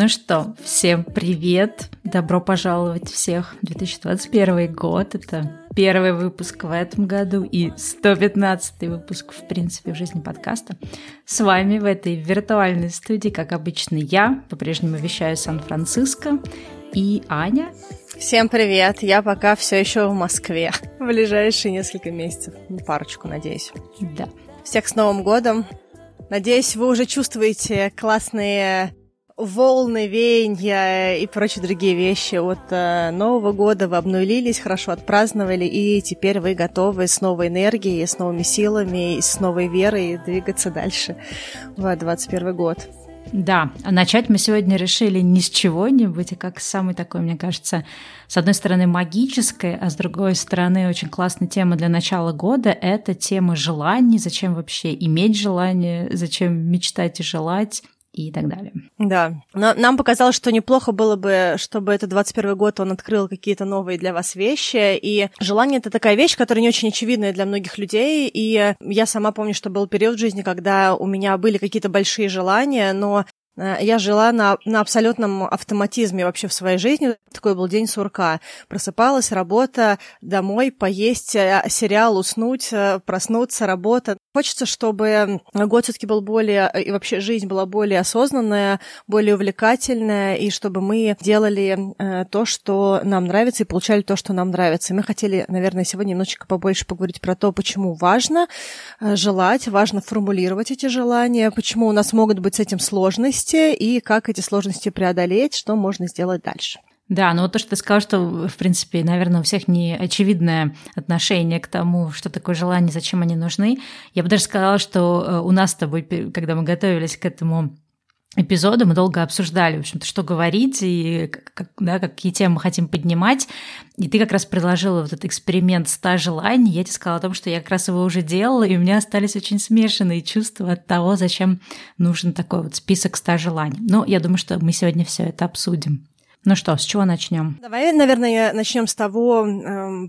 Ну что, всем привет! Добро пожаловать всех в 2021 год. Это первый выпуск в этом году и 115 выпуск, в принципе, в жизни подкаста. С вами в этой виртуальной студии, как обычно, я, по-прежнему вещаю Сан-Франциско, и Аня. Всем привет! Я пока все еще в Москве. В ближайшие несколько месяцев. Парочку, надеюсь. Да. Всех с Новым годом! Надеюсь, вы уже чувствуете классные волны, веяния и прочие другие вещи от э, Нового года. Вы обнулились, хорошо отпраздновали, и теперь вы готовы с новой энергией, с новыми силами, и с новой верой двигаться дальше в 2021 год. Да, а начать мы сегодня решили не с чего-нибудь, а как самый такой, мне кажется, с одной стороны магической, а с другой стороны очень классная тема для начала года — это тема желаний, зачем вообще иметь желание, зачем мечтать и желать и так далее. Да. Но нам показалось, что неплохо было бы, чтобы этот 21 год он открыл какие-то новые для вас вещи. И желание — это такая вещь, которая не очень очевидная для многих людей. И я сама помню, что был период в жизни, когда у меня были какие-то большие желания, но я жила на, на абсолютном автоматизме вообще в своей жизни. Такой был день сурка. Просыпалась, работа, домой, поесть, э, сериал, уснуть, э, проснуться, работа. Хочется, чтобы год все-таки был более, и вообще жизнь была более осознанная, более увлекательная, и чтобы мы делали то, что нам нравится, и получали то, что нам нравится. И мы хотели, наверное, сегодня немножечко побольше поговорить про то, почему важно желать, важно формулировать эти желания, почему у нас могут быть с этим сложности, сложности и как эти сложности преодолеть, что можно сделать дальше. Да, но вот то, что ты сказал, что, в принципе, наверное, у всех не очевидное отношение к тому, что такое желание, зачем они нужны. Я бы даже сказала, что э, у нас с тобой, когда мы готовились к этому эпизода мы долго обсуждали, в общем-то, что говорить и как, да, какие темы мы хотим поднимать. И ты как раз предложила вот этот эксперимент 100 желаний. Я тебе сказала о том, что я как раз его уже делала, и у меня остались очень смешанные чувства от того, зачем нужен такой вот список 100 желаний. Но я думаю, что мы сегодня все это обсудим. Ну что, с чего начнем? Давай, наверное, начнем с того,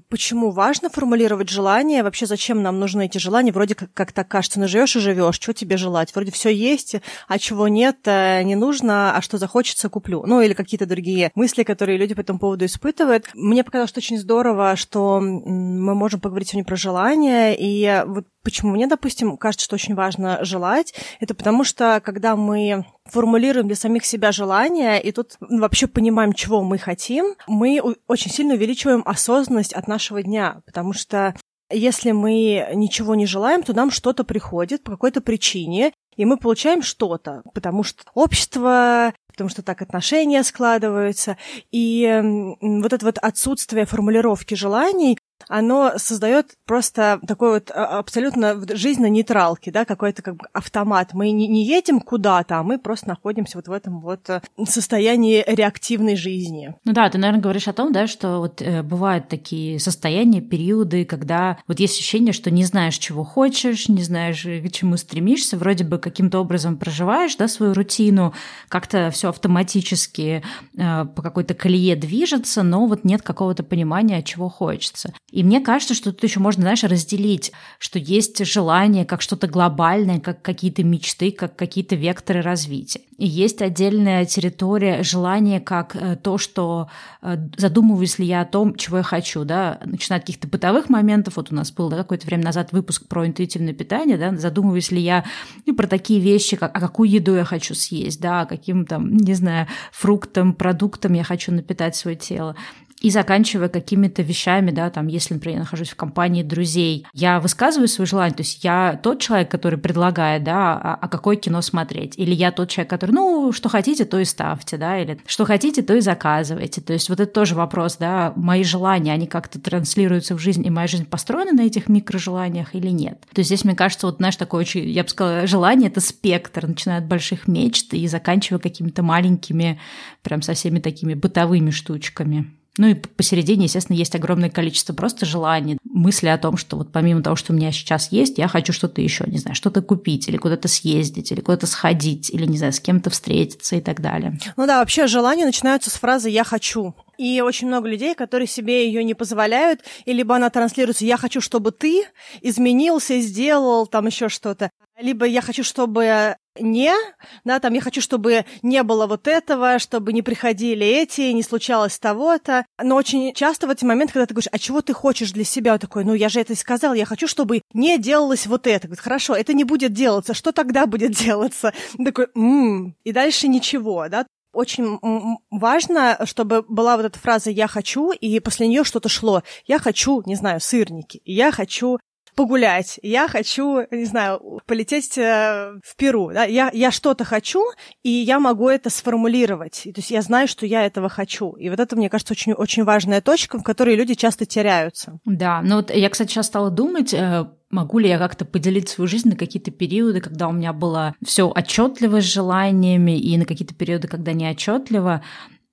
почему важно формулировать желания, вообще зачем нам нужны эти желания. Вроде как, как так кажется, ну живешь и живешь, что тебе желать? Вроде все есть, а чего нет, э, не нужно, а что захочется, куплю. Ну или какие-то другие мысли, которые люди по этому поводу испытывают. Мне показалось, что очень здорово, что мы можем поговорить сегодня про желания, и вот Почему мне, допустим, кажется, что очень важно желать? Это потому что, когда мы формулируем для самих себя желания, и тут вообще понимаем, чего мы хотим, мы очень сильно увеличиваем осознанность от нашего дня, потому что если мы ничего не желаем, то нам что-то приходит по какой-то причине, и мы получаем что-то, потому что общество, потому что так отношения складываются. И вот это вот отсутствие формулировки желаний, оно создает просто такой вот а, абсолютно жизнь на нейтралке, да, какой-то как бы автомат. Мы не, едем куда-то, а мы просто находимся вот в этом вот э, состоянии реактивной жизни. Ну да, ты, наверное, говоришь о том, да, что вот э, бывают такие состояния, периоды, когда вот есть ощущение, что не знаешь, чего хочешь, не знаешь, э, к чему стремишься, вроде бы каким-то образом проживаешь, да, свою рутину, как-то все автоматически э, по какой-то колее движется, но вот нет какого-то понимания, чего хочется. И мне кажется, что тут еще можно, знаешь, разделить, что есть желание как что-то глобальное, как какие-то мечты, как какие-то векторы развития. И есть отдельная территория желания как э, то, что э, задумываюсь ли я о том, чего я хочу, да, начиная от каких-то бытовых моментов, вот у нас был да, какое-то время назад выпуск про интуитивное питание, да, задумываюсь ли я ну, про такие вещи, как а какую еду я хочу съесть, да, каким там, не знаю, фруктом, продуктом я хочу напитать свое тело и заканчивая какими-то вещами, да, там, если, например, я нахожусь в компании друзей, я высказываю свое желание, то есть я тот человек, который предлагает, да, а, а какое кино смотреть, или я тот человек, который, ну, что хотите, то и ставьте, да, или что хотите, то и заказывайте, то есть вот это тоже вопрос, да, мои желания, они как-то транслируются в жизнь, и моя жизнь построена на этих микрожеланиях или нет. То есть здесь, мне кажется, вот, знаешь, такое очень, я бы сказала, желание — это спектр, начиная от больших мечт и заканчивая какими-то маленькими, прям со всеми такими бытовыми штучками. Ну и посередине, естественно, есть огромное количество просто желаний, мысли о том, что вот помимо того, что у меня сейчас есть, я хочу что-то еще, не знаю, что-то купить или куда-то съездить, или куда-то сходить, или, не знаю, с кем-то встретиться и так далее. Ну да, вообще желания начинаются с фразы «я хочу». И очень много людей, которые себе ее не позволяют, и либо она транслируется «я хочу, чтобы ты изменился, сделал там еще что-то», Либо я хочу, чтобы не, да, там я хочу, чтобы не было вот этого, чтобы не приходили эти, не случалось того-то. Но очень часто в эти моменты, когда ты говоришь, а чего ты хочешь для себя, он такой, ну я же это сказал, я хочу, чтобы не делалось вот это. Говорит, хорошо, это не будет делаться, что тогда будет делаться? Такой, м-м", и дальше ничего, да. Очень важно, чтобы была вот эта фраза «я хочу», и после нее что-то шло. Я хочу, не знаю, сырники, я хочу погулять, я хочу, не знаю, полететь э, в Перу, да? я, я что-то хочу, и я могу это сформулировать, то есть я знаю, что я этого хочу. И вот это, мне кажется, очень, очень важная точка, в которой люди часто теряются. Да, ну вот я, кстати, сейчас стала думать, э, Могу ли я как-то поделить свою жизнь на какие-то периоды, когда у меня было все отчетливо с желаниями, и на какие-то периоды, когда не отчетливо.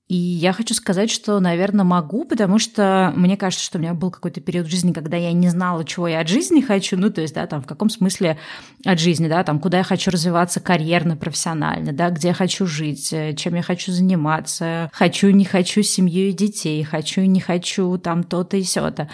И я хочу сказать, что, наверное, могу, потому что мне кажется, что у меня был какой-то период жизни, когда я не знала, чего я от жизни хочу, ну, то есть, да, там, в каком смысле от жизни, да, там, куда я хочу развиваться карьерно, профессионально, да, где я хочу жить, э, чем я хочу заниматься, хочу, не хочу семью и детей, хочу, не хочу, там, то-то и сё-то.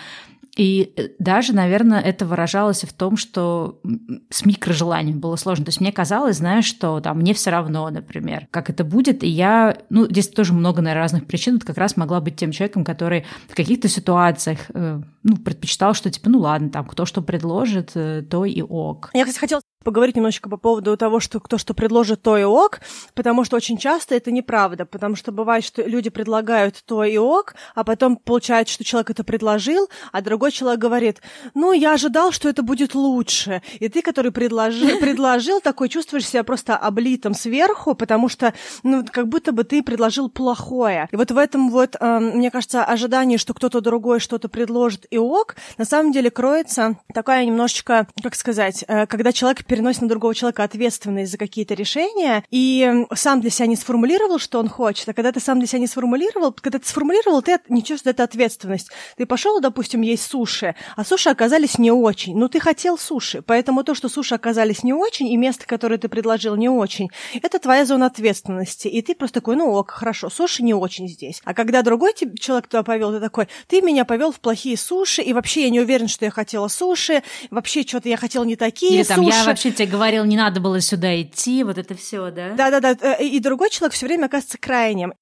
И э, даже, наверное, это выражалось в том, что с микрожеланием было сложно. То есть мне казалось, знаешь, что там мне все равно, например, как это будет. И я, ну, здесь тоже много, наверное, разных причин. Вот как раз могла быть тем человеком, который в каких-то ситуациях, э, ну, предпочитал, что типа, ну ладно, там, кто что предложит, э, то и ок. Я, кстати, хотела поговорить немножечко по поводу того, что кто что предложит, то и ок, потому что очень часто это неправда, потому что бывает, что люди предлагают то и ок, а потом получается, что человек это предложил, а другой человек говорит, ну, я ожидал, что это будет лучше. И ты, который предложи, предложил, такой чувствуешь себя просто облитым сверху, потому что, ну, как будто бы ты предложил плохое. И вот в этом вот, э, мне кажется, ожидании, что кто-то другой что-то предложит и ок, на самом деле кроется такая немножечко, как сказать, э, когда человек переносит на другого человека ответственность за какие-то решения, и сам для себя не сформулировал, что он хочет, а когда ты сам для себя не сформулировал, когда ты сформулировал, ты не чувствуешь это ответственность. Ты пошел, допустим, есть суши, а суши оказались не очень. Ну, ты хотел суши, поэтому то, что суши оказались не очень, и место, которое ты предложил, не очень, это твоя зона ответственности. И ты просто такой, ну ок, хорошо, суши не очень здесь. А когда другой человек туда повел, ты такой, ты меня повел в плохие суши, и вообще я не уверен, что я хотела суши, вообще что-то я хотела не такие Или, суши. Там, я вообще тебе говорил, не надо было сюда идти, вот это все, да? Да-да-да, э, и другой человек все время оказывается крайним.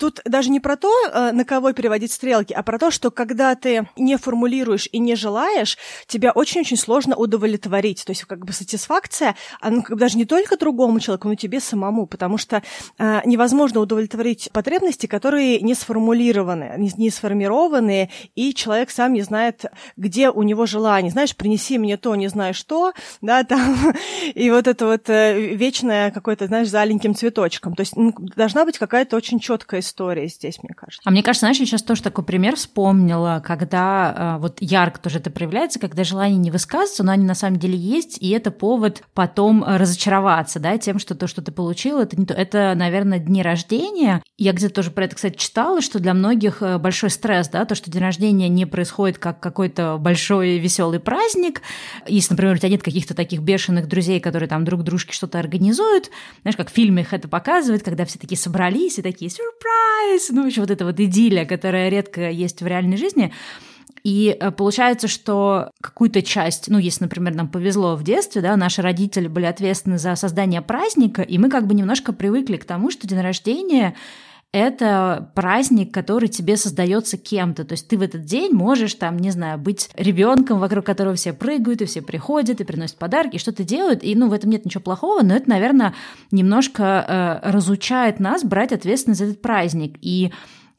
Тут даже не про то, э, на кого переводить стрелки, а про то, что когда ты не формулируешь и не желаешь, тебя очень-очень сложно удовлетворить. То есть как бы сатисфакция, она как бы даже не только другому человеку, но и тебе самому, потому что э, невозможно удовлетворить потребности, которые не сформулированы, не, не сформированы, и человек сам не знает, где у него желание. Знаешь, принеси мне то, не знаю что, да, там, и вот это вот э, вечное какое-то, знаешь, заленьким цветочком. То есть должна быть какая-то очень четкая история здесь, мне кажется. А мне кажется, знаешь, я сейчас тоже такой пример вспомнила, когда э, вот ярко тоже это проявляется, когда желания не высказываются, но они на самом деле есть, и это повод потом разочароваться, да, тем, что то, что ты получил, это не то. Это, наверное, дни рождения. Я где-то тоже про это, кстати, читала, что для многих э, большой стресс, да, то, что день рождения не происходит как какой-то большой веселый праздник. Если, например, у тебя нет каких-то таких бешеных друзей, которые там друг дружке что-то организуют, знаешь, как в фильмах это показывают, когда все такие собрались и такие сюрприз, surprise! Ну, еще вот эта вот идиллия, которая редко есть в реальной жизни. И э, получается, что какую-то часть, ну, если, например, нам повезло в детстве, да, наши родители были ответственны за создание праздника, и мы как бы немножко привыкли к тому, что день рождения это праздник, который тебе создается кем-то. То есть ты в этот день можешь там, не знаю, быть ребенком, вокруг которого все прыгают, и все приходят, и приносят подарки, и что-то делают. И ну, в этом нет ничего плохого, но это, наверное, немножко э, разучает нас брать ответственность за этот праздник. И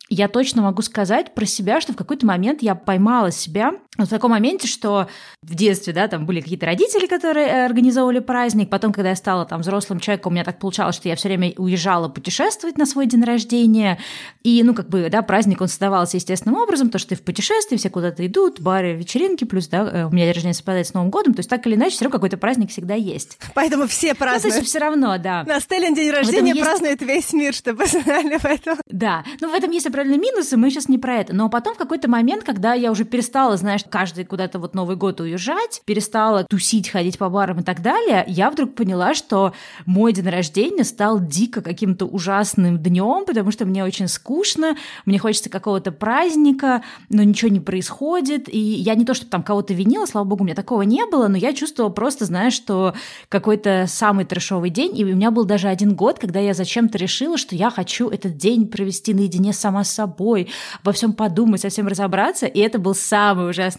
я точно могу сказать про себя, что в какой-то момент я поймала себя в таком моменте, что в детстве, да, там были какие-то родители, которые э, организовывали праздник, потом, когда я стала там взрослым человеком, у меня так получалось, что я все время уезжала путешествовать на свой день рождения, и, ну, как бы, да, праздник, он создавался естественным образом, то, что ты в путешествии, все куда-то идут, бары, вечеринки, плюс, да, э, у меня день рождения совпадает с Новым годом, то есть так или иначе, все равно какой-то праздник всегда есть. Поэтому все празднуют. Ну, то есть все равно, да. На Стеллин день рождения есть... празднует весь мир, чтобы знали в этом. Да, ну, в этом есть определенные минусы, мы сейчас не про это, но потом в какой-то момент, когда я уже перестала, знаешь, знаешь, каждый куда-то вот Новый год уезжать, перестала тусить, ходить по барам и так далее, я вдруг поняла, что мой день рождения стал дико каким-то ужасным днем, потому что мне очень скучно, мне хочется какого-то праздника, но ничего не происходит, и я не то, что там кого-то винила, слава богу, у меня такого не было, но я чувствовала просто, знаешь, что какой-то самый трешовый день, и у меня был даже один год, когда я зачем-то решила, что я хочу этот день провести наедине сама с собой, во всем подумать, совсем разобраться, и это был самый ужасный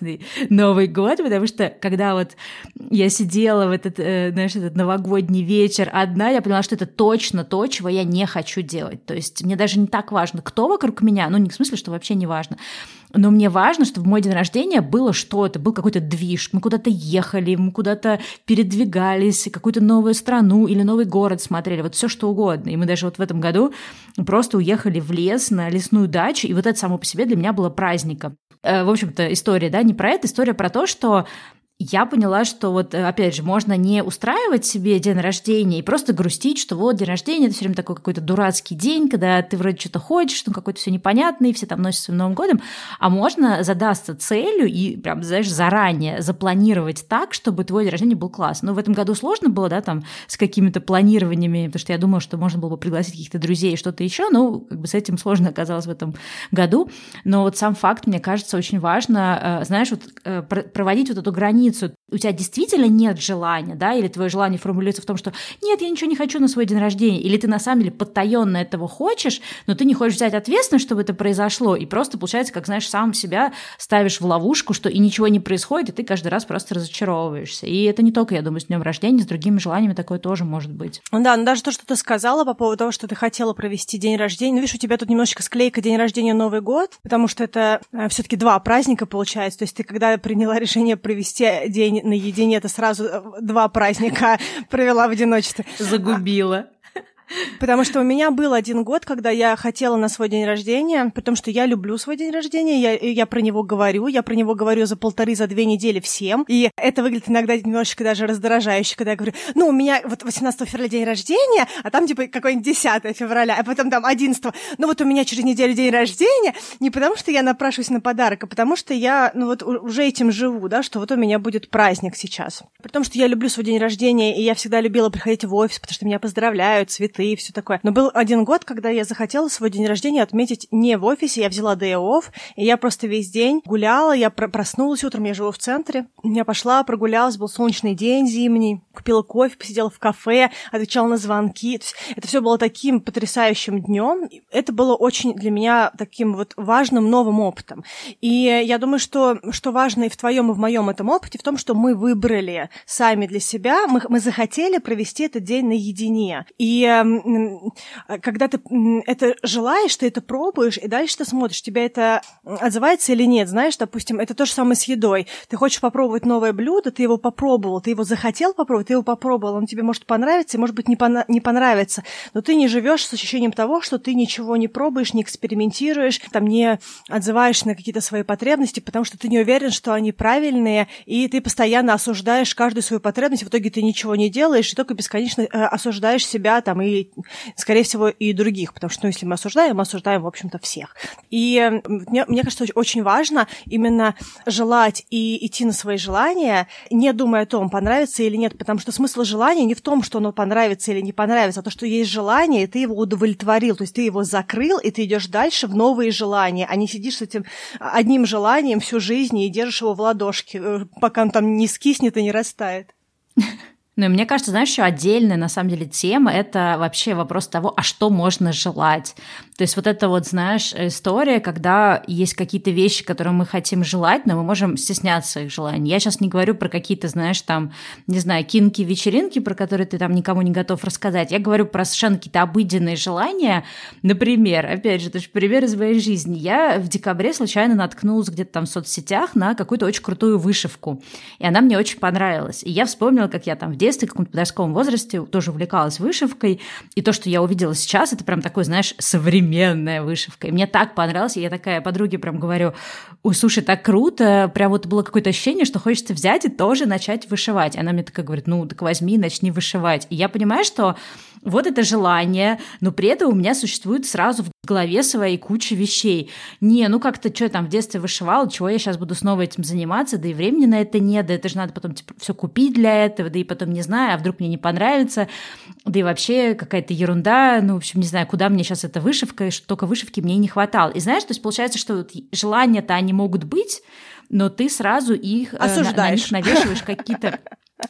Новый год, потому что когда вот я сидела в этот, э, знаешь, этот новогодний вечер одна, я поняла, что это точно то, чего я не хочу делать. То есть мне даже не так важно, кто вокруг меня, ну не в смысле, что вообще не важно, но мне важно, чтобы в мой день рождения было что-то, был какой-то движ, мы куда-то ехали, мы куда-то передвигались, какую-то новую страну или новый город смотрели, вот все что угодно. И мы даже вот в этом году просто уехали в лес на лесную дачу, и вот это само по себе для меня было праздником. Э, в общем-то, история, да, не про это, история про то, что я поняла, что вот, э, опять же, можно не устраивать себе день рождения и просто грустить, что вот день рождения это все время такой какой-то дурацкий день, когда ты вроде что-то хочешь, ну какой-то все непонятный, все там носят своим Новым годом, а можно задаться целью и прям, знаешь, заранее запланировать так, чтобы твой день рождения был класс. Но в этом году сложно было, да, там, с какими-то планированиями, потому что я думала, что можно было бы пригласить каких-то друзей и что-то еще, ну, как бы с этим сложно оказалось в этом году. Но вот сам факт, мне кажется, очень важно, э, знаешь, вот э, проводить вот эту границу границу, у тебя действительно нет желания, да, или твое желание формулируется в том, что нет, я ничего не хочу на свой день рождения, или ты на самом деле подтаенно этого хочешь, но ты не хочешь взять ответственность, чтобы это произошло, и просто получается, как знаешь, сам себя ставишь в ловушку, что и ничего не происходит, и ты каждый раз просто разочаровываешься. И это не только, я думаю, с днем рождения, с другими желаниями такое тоже может быть. Да, но даже то, что ты сказала по поводу того, что ты хотела провести день рождения, ну, видишь, у тебя тут немножечко склейка день рождения Новый год, потому что это э, все-таки два праздника получается. То есть ты когда приняла решение провести день наедине, это сразу э, два праздника провела в одиночестве. Загубила. Потому что у меня был один год, когда я хотела на свой день рождения, потому что я люблю свой день рождения, я, я про него говорю, я про него говорю за полторы, за две недели всем. И это выглядит иногда немножечко даже раздражающе, когда я говорю, ну, у меня вот 18 февраля день рождения, а там типа какой-нибудь 10 февраля, а потом там 11. Ну, вот у меня через неделю день рождения, не потому что я напрашиваюсь на подарок, а потому что я, ну, вот уже этим живу, да, что вот у меня будет праздник сейчас. При том, что я люблю свой день рождения, и я всегда любила приходить в офис, потому что меня поздравляют, цветы, и все такое. Но был один год, когда я захотела свой день рождения отметить не в офисе, я взяла day off, и я просто весь день гуляла, я проснулась утром, я живу в центре, я пошла, прогулялась, был солнечный день зимний, купила кофе, посидела в кафе, отвечала на звонки. Это все было таким потрясающим днем. Это было очень для меня таким вот важным новым опытом. И я думаю, что, что важно и в твоем, и в моем этом опыте, в том, что мы выбрали сами для себя, мы, мы захотели провести этот день наедине. И когда ты это желаешь, ты это пробуешь, и дальше ты смотришь, тебе это отзывается или нет. Знаешь, допустим, это то же самое с едой. Ты хочешь попробовать новое блюдо, ты его попробовал, ты его захотел попробовать, ты его попробовал, он тебе может понравиться, может быть не, пона- не понравится, но ты не живешь с ощущением того, что ты ничего не пробуешь, не экспериментируешь, там не отзываешь на какие-то свои потребности, потому что ты не уверен, что они правильные, и ты постоянно осуждаешь каждую свою потребность, в итоге ты ничего не делаешь, и только бесконечно э, осуждаешь себя там и скорее всего, и других, потому что, ну, если мы осуждаем, мы осуждаем, в общем-то, всех. И мне, мне кажется, очень важно именно желать и идти на свои желания, не думая о том, понравится или нет, потому что смысл желания не в том, что оно понравится или не понравится, а то, что есть желание, и ты его удовлетворил, то есть ты его закрыл, и ты идешь дальше в новые желания, а не сидишь с этим одним желанием всю жизнь и держишь его в ладошке, э, пока он там не скиснет и не растает. Ну и мне кажется, знаешь, еще отдельная, на самом деле, тема – это вообще вопрос того, а что можно желать. То есть вот это вот, знаешь, история, когда есть какие-то вещи, которые мы хотим желать, но мы можем стесняться их желаний. Я сейчас не говорю про какие-то, знаешь, там, не знаю, кинки-вечеринки, про которые ты там никому не готов рассказать. Я говорю про совершенно какие-то обыденные желания. Например, опять же, это же пример из моей жизни. Я в декабре случайно наткнулась где-то там в соцсетях на какую-то очень крутую вышивку. И она мне очень понравилась. И я вспомнила, как я там в детстве, в каком-то подростковом возрасте тоже увлекалась вышивкой. И то, что я увидела сейчас, это прям такой, знаешь, современная вышивка. И мне так понравилось. И я такая подруге прям говорю, ой, слушай, так круто. Прям вот было какое-то ощущение, что хочется взять и тоже начать вышивать. Она мне такая говорит, ну, так возьми, начни вышивать. И я понимаю, что вот это желание, но при этом у меня существует сразу в голове своей куча вещей. Не, ну как-то что там в детстве вышивал, чего я сейчас буду снова этим заниматься, да и времени на это нет, да это же надо потом типа, все купить для этого, да и потом не знаю, а вдруг мне не понравится, да и вообще какая-то ерунда, ну, в общем, не знаю, куда мне сейчас эта вышивка, что только вышивки мне не хватало. И знаешь, то есть получается, что вот желания-то они могут быть, но ты сразу их Осуждаешь. на, на них навешиваешь какие-то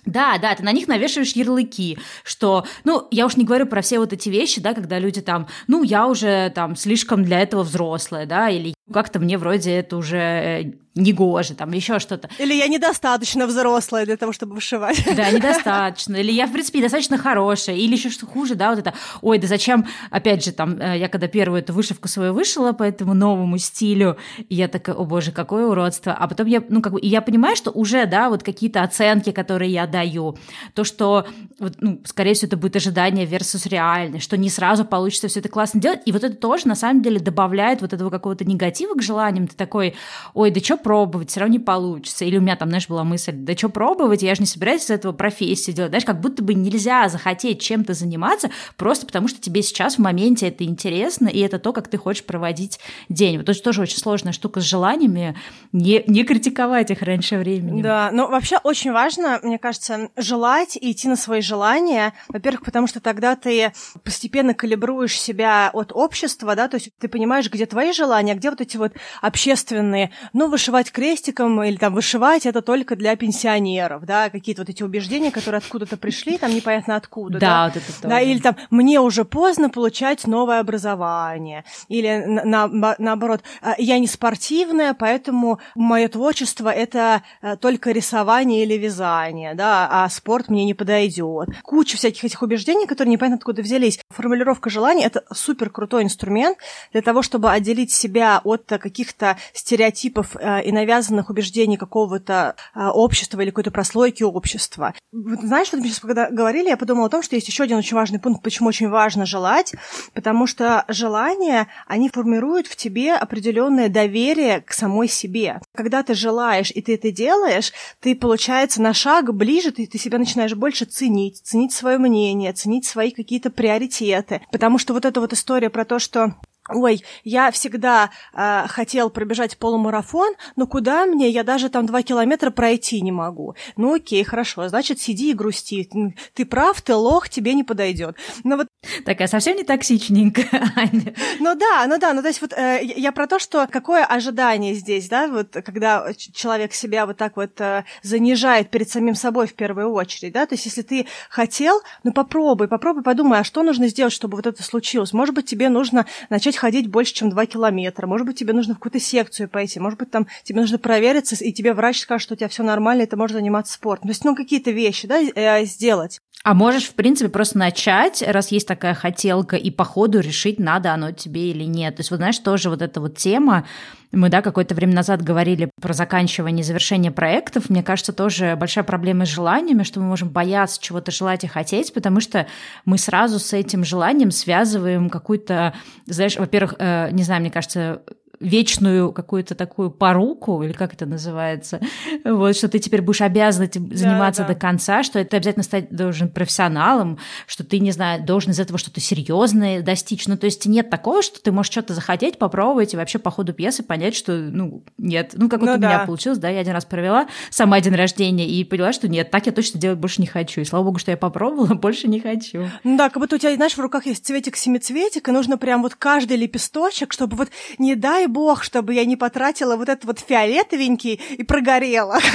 да, да, ты на них навешиваешь ярлыки, что, ну, я уж не говорю про все вот эти вещи, да, когда люди там, ну, я уже там слишком для этого взрослая, да, или как-то мне вроде это уже э, негоже, там еще что-то. Или я недостаточно взрослая для того, чтобы вышивать. Да, недостаточно. Или я, в принципе, недостаточно хорошая. Или еще что хуже, да, вот это, ой, да зачем, опять же, там, э, я когда первую эту вышивку свою вышила по этому новому стилю, и я такая, о боже, какое уродство. А потом я, ну, как бы, и я понимаю, что уже, да, вот какие-то оценки, которые я даю, то, что, вот, ну, скорее всего, это будет ожидание versus реальность, что не сразу получится все это классно делать, и вот это тоже, на самом деле, добавляет вот этого какого-то негатива к желаниям. Ты такой, ой, да что пробовать, все равно не получится. Или у меня там, знаешь, была мысль, да что пробовать, я же не собираюсь из этого профессию делать. Знаешь, как будто бы нельзя захотеть чем-то заниматься просто потому, что тебе сейчас в моменте это интересно, и это то, как ты хочешь проводить день. Вот это тоже очень сложная штука с желаниями, не, не критиковать их раньше времени. Да, но вообще очень важно, мне кажется, желать и идти на свои желания. Во-первых, потому что тогда ты постепенно калибруешь себя от общества, да, то есть ты понимаешь, где твои желания, а где вот эти вот общественные, ну, вышивать крестиком или там вышивать это только для пенсионеров, да, какие-то вот эти убеждения, которые откуда-то пришли, там непонятно откуда, да. Да, вот это тоже. Да, или там мне уже поздно получать новое образование, или на, на, наоборот, «А, я не спортивная, поэтому мое творчество это э, только рисование или вязание, да, а спорт мне не подойдет. Куча всяких этих убеждений, которые непонятно откуда взялись. Формулировка желаний это супер крутой инструмент для того, чтобы отделить себя от каких-то стереотипов э, и навязанных убеждений какого-то э, общества или какой-то прослойки общества. Знаешь, вот мы сейчас когда говорили, я подумала о том, что есть еще один очень важный пункт, почему очень важно желать, потому что желания, они формируют в тебе определенное доверие к самой себе. Когда ты желаешь и ты это делаешь, ты, получается, на шаг ближе, ты, ты себя начинаешь больше ценить, ценить свое мнение, ценить свои какие-то приоритеты. Потому что вот эта вот история про то, что Ой, я всегда э, хотел пробежать полумарафон, но куда мне? Я даже там два километра пройти не могу. Ну окей, хорошо, значит, сиди и грусти. Ты прав, ты лох, тебе не подойдет. Но вот... Такая совсем не токсичненькая. Ну да, ну да, ну то есть вот э, я про то, что какое ожидание здесь, да, вот когда человек себя вот так вот э, занижает перед самим собой в первую очередь, да, то есть если ты хотел, ну попробуй, попробуй, подумай, а что нужно сделать, чтобы вот это случилось? Может быть, тебе нужно начать ходить больше, чем 2 километра. Может быть, тебе нужно в какую-то секцию пойти. Может быть, там тебе нужно провериться, и тебе врач скажет, что у тебя все нормально, и ты можешь заниматься спортом. То есть, ну, какие-то вещи, да, э, сделать. А можешь, в принципе, просто начать, раз есть такая хотелка, и по ходу решить, надо оно тебе или нет. То есть, вот знаешь, тоже вот эта вот тема, мы, да, какое-то время назад говорили про заканчивание, завершение проектов. Мне кажется, тоже большая проблема с желаниями, что мы можем бояться чего-то желать и хотеть, потому что мы сразу с этим желанием связываем какую-то, знаешь, во-первых, э, не знаю, мне кажется, вечную какую-то такую поруку, или как это называется, вот, что ты теперь будешь обязан этим заниматься да, да. до конца, что ты обязательно стать должен профессионалом, что ты, не знаю, должен из этого что-то серьезное достичь. Ну, то есть нет такого, что ты можешь что-то захотеть, попробовать, и вообще по ходу пьесы понять, что, ну, нет. Ну, как вот ну, у да. меня получилось, да, я один раз провела сама день рождения и поняла, что нет, так я точно делать больше не хочу. И слава богу, что я попробовала, больше не хочу. Ну да, как будто у тебя, знаешь, в руках есть цветик-семицветик, и нужно прям вот каждый лепесточек, чтобы вот, не дай бог, чтобы я не потратила вот этот вот фиолетовенький и прогорела.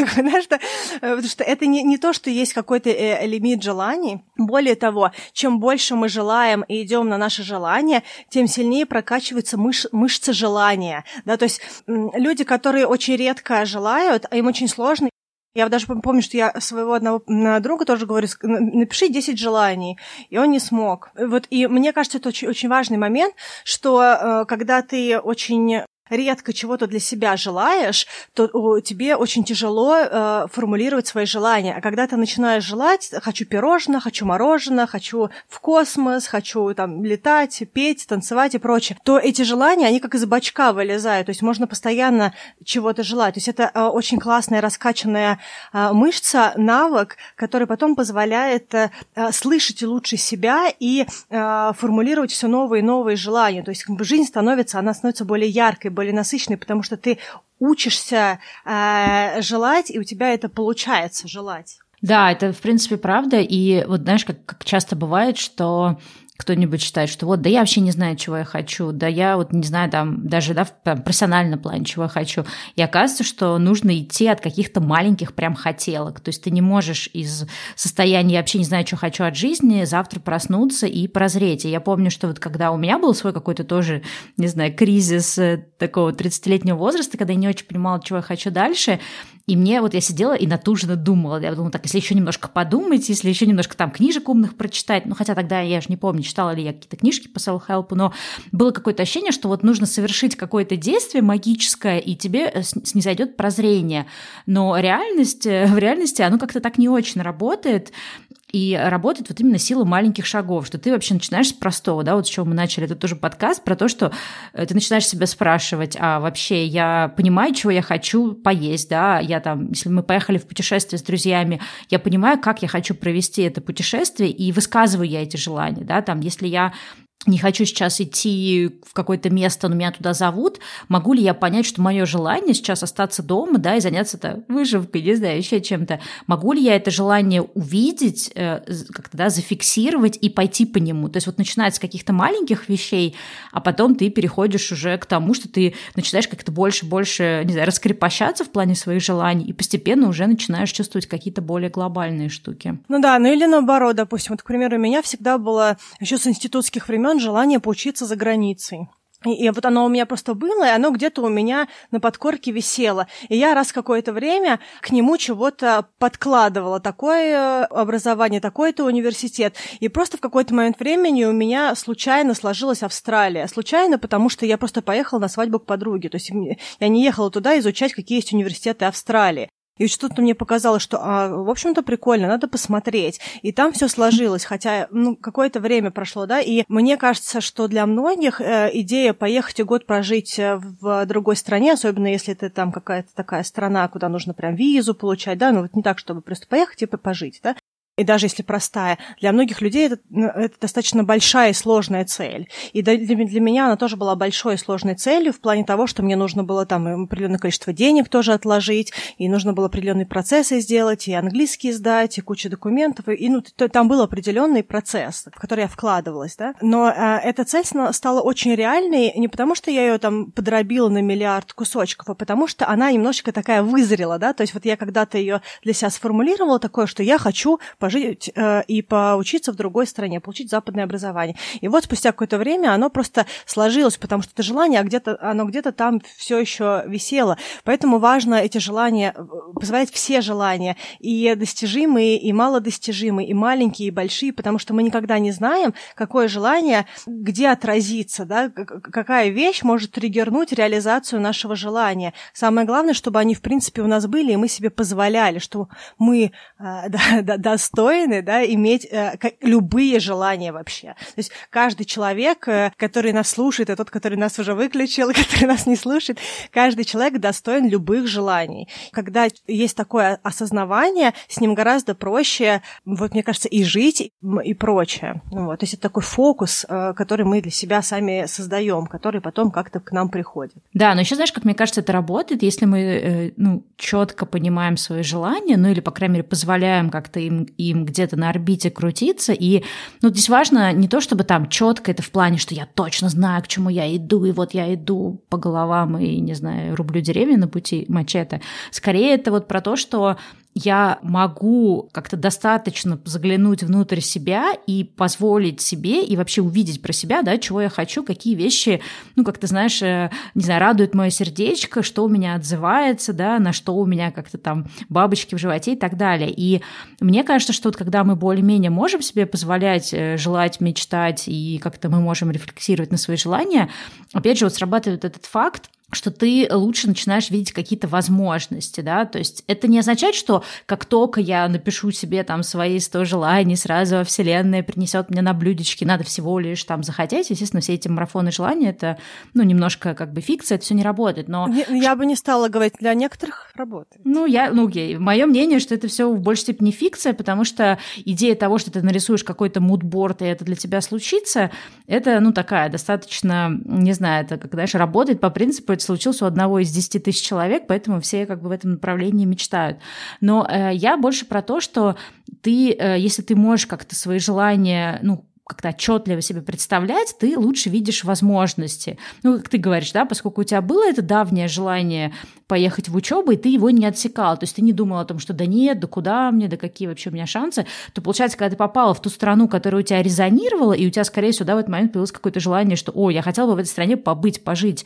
Э, потому что это не, не то, что есть какой-то э, лимит желаний. Более того, чем больше мы желаем и идем на наше желание, тем сильнее прокачиваются мыш, мышцы желания. Да, то есть люди, которые очень редко желают, а им очень сложно, я даже помню, что я своего одного друга тоже говорю, напиши 10 желаний, и он не смог. Вот, и мне кажется, это очень, очень важный момент, что э, когда ты очень редко чего-то для себя желаешь, то тебе очень тяжело э, формулировать свои желания. А когда ты начинаешь желать, хочу пирожное, хочу мороженое, хочу в космос, хочу там летать, петь, танцевать и прочее, то эти желания, они как из бачка вылезают. То есть можно постоянно чего-то желать. То есть это э, очень классная раскачанная э, мышца, навык, который потом позволяет э, э слышать лучше себя и э, формулировать все новые и новые желания. То есть жизнь становится, она становится более яркой, более насыщенной, потому что ты учишься э, желать, и у тебя это получается желать. Да, это в принципе правда. И вот знаешь, как, как часто бывает, что кто-нибудь считает, что вот, да я вообще не знаю, чего я хочу, да я вот не знаю, там, даже да, в там, профессиональном плане, чего я хочу. И оказывается, что нужно идти от каких-то маленьких прям хотелок. То есть ты не можешь из состояния «я вообще не знаю, что хочу от жизни» завтра проснуться и прозреть. И я помню, что вот когда у меня был свой какой-то тоже, не знаю, кризис э, такого 30-летнего возраста, когда я не очень понимала, чего я хочу дальше, и мне вот я сидела и натужно думала. Я думала, так, если еще немножко подумать, если еще немножко там книжек умных прочитать, ну хотя тогда я же не помню, читала ли я какие-то книжки по self-help, но было какое-то ощущение, что вот нужно совершить какое-то действие магическое, и тебе э, снизойдет прозрение. Но реальность, э, в реальности оно как-то так не очень работает. И работает вот именно сила маленьких шагов, что ты вообще начинаешь с простого, да, вот с чего мы начали, это тоже подкаст про то, что э, ты начинаешь себя спрашивать, а вообще я понимаю, чего я хочу поесть, да, я там, если мы поехали в путешествие с друзьями, я понимаю, как я хочу провести это путешествие, и высказываю я эти желания, да, там, если я не хочу сейчас идти в какое-то место, но меня туда зовут, могу ли я понять, что мое желание сейчас остаться дома, да, и заняться -то выживкой, не знаю, еще чем-то. Могу ли я это желание увидеть, э, как-то, да, зафиксировать и пойти по нему? То есть вот начинать с каких-то маленьких вещей, а потом ты переходишь уже к тому, что ты начинаешь как-то больше-больше, не знаю, раскрепощаться в плане своих желаний и постепенно уже начинаешь чувствовать какие-то более глобальные штуки. Ну да, ну или наоборот, допустим, вот, к примеру, у меня всегда было еще с институтских времен времен желание поучиться за границей. И, и вот оно у меня просто было, и оно где-то у меня на подкорке висело. И я раз какое-то время к нему чего-то подкладывала. Такое образование, такой-то университет. И просто в какой-то момент времени у меня случайно сложилась Австралия. Случайно, потому что я просто поехала на свадьбу к подруге. То есть я не ехала туда изучать, какие есть университеты Австралии. И что-то мне показалось, что, а, в общем-то, прикольно, надо посмотреть. И там все сложилось, хотя, ну, какое-то время прошло, да, и мне кажется, что для многих э, идея поехать и год прожить э, в другой стране, особенно если это там какая-то такая страна, куда нужно прям визу получать, да, ну, вот не так, чтобы просто поехать и пожить, да, и даже если простая, для многих людей это, ну, это достаточно большая и сложная цель. И для, для меня она тоже была большой и сложной целью в плане того, что мне нужно было там определенное количество денег тоже отложить, и нужно было определенные процессы сделать, и английский сдать, и куча документов, и ну, то, там был определенный процесс, в который я вкладывалась, да. Но э, эта цель стала очень реальной не потому, что я ее там подробила на миллиард кусочков, а потому что она немножечко такая вызрела, да, то есть вот я когда-то ее для себя сформулировала такое, что я хочу пожить э, и поучиться в другой стране, получить западное образование. И вот спустя какое-то время оно просто сложилось, потому что это желание, а где-то оно где-то там все еще висело. Поэтому важно эти желания, э, позволять все желания, и достижимые, и малодостижимые, и маленькие, и большие, потому что мы никогда не знаем, какое желание где отразится, да, какая вещь может триггернуть реализацию нашего желания. Самое главное, чтобы они, в принципе, у нас были, и мы себе позволяли, что мы э, да, да, достойны да, иметь э, как, любые желания вообще. То есть каждый человек, э, который нас слушает, и тот, который нас уже выключил, который нас не слушает, каждый человек достоин любых желаний. Когда есть такое осознавание, с ним гораздо проще, вот мне кажется, и жить, и прочее. Ну вот. То есть это такой фокус, э, который мы для себя сами создаем, который потом как-то к нам приходит. Да, но еще знаешь, как мне кажется, это работает, если мы э, ну, четко понимаем свои желания, ну или, по крайней мере, позволяем как-то им, им где-то на орбите крутиться. И ну, здесь важно не то, чтобы там четко это в плане, что я точно знаю, к чему я иду, и вот я иду по головам и, не знаю, рублю деревья на пути мачете. Скорее это вот про то, что я могу как-то достаточно заглянуть внутрь себя и позволить себе и вообще увидеть про себя, да, чего я хочу, какие вещи, ну, как ты знаешь, э, не знаю, радует мое сердечко, что у меня отзывается, да, на что у меня как-то там бабочки в животе и так далее. И мне кажется, что вот когда мы более-менее можем себе позволять э, желать, мечтать и как-то мы можем рефлексировать на свои желания, опять же, вот срабатывает этот факт, что ты лучше начинаешь видеть какие-то возможности, да, то есть это не означает, что как только я напишу себе там свои 100 желаний, сразу Вселенная принесет мне на блюдечке, надо всего лишь там захотеть, естественно, все эти марафоны желания, это, ну, немножко как бы фикция, это все не работает, но... Я бы не стала говорить, для некоторых работает. Ну, я, ну, мое мнение, что это все в большей степени фикция, потому что идея того, что ты нарисуешь какой-то мудборд, и это для тебя случится, это, ну, такая достаточно, не знаю, это, как, знаешь, работает по принципу это случился у одного из 10 тысяч человек, поэтому все как бы в этом направлении мечтают. Но э, я больше про то, что ты, э, если ты можешь как-то свои желания, ну, как-то отчетливо себе представлять, ты лучше видишь возможности. Ну, как ты говоришь, да, поскольку у тебя было это давнее желание поехать в учебу, и ты его не отсекал, то есть ты не думал о том, что да нет, да куда мне, да какие вообще у меня шансы, то получается, когда ты попала в ту страну, которая у тебя резонировала, и у тебя, скорее всего, да, в этот момент появилось какое-то желание, что, о, я хотела бы в этой стране побыть, пожить,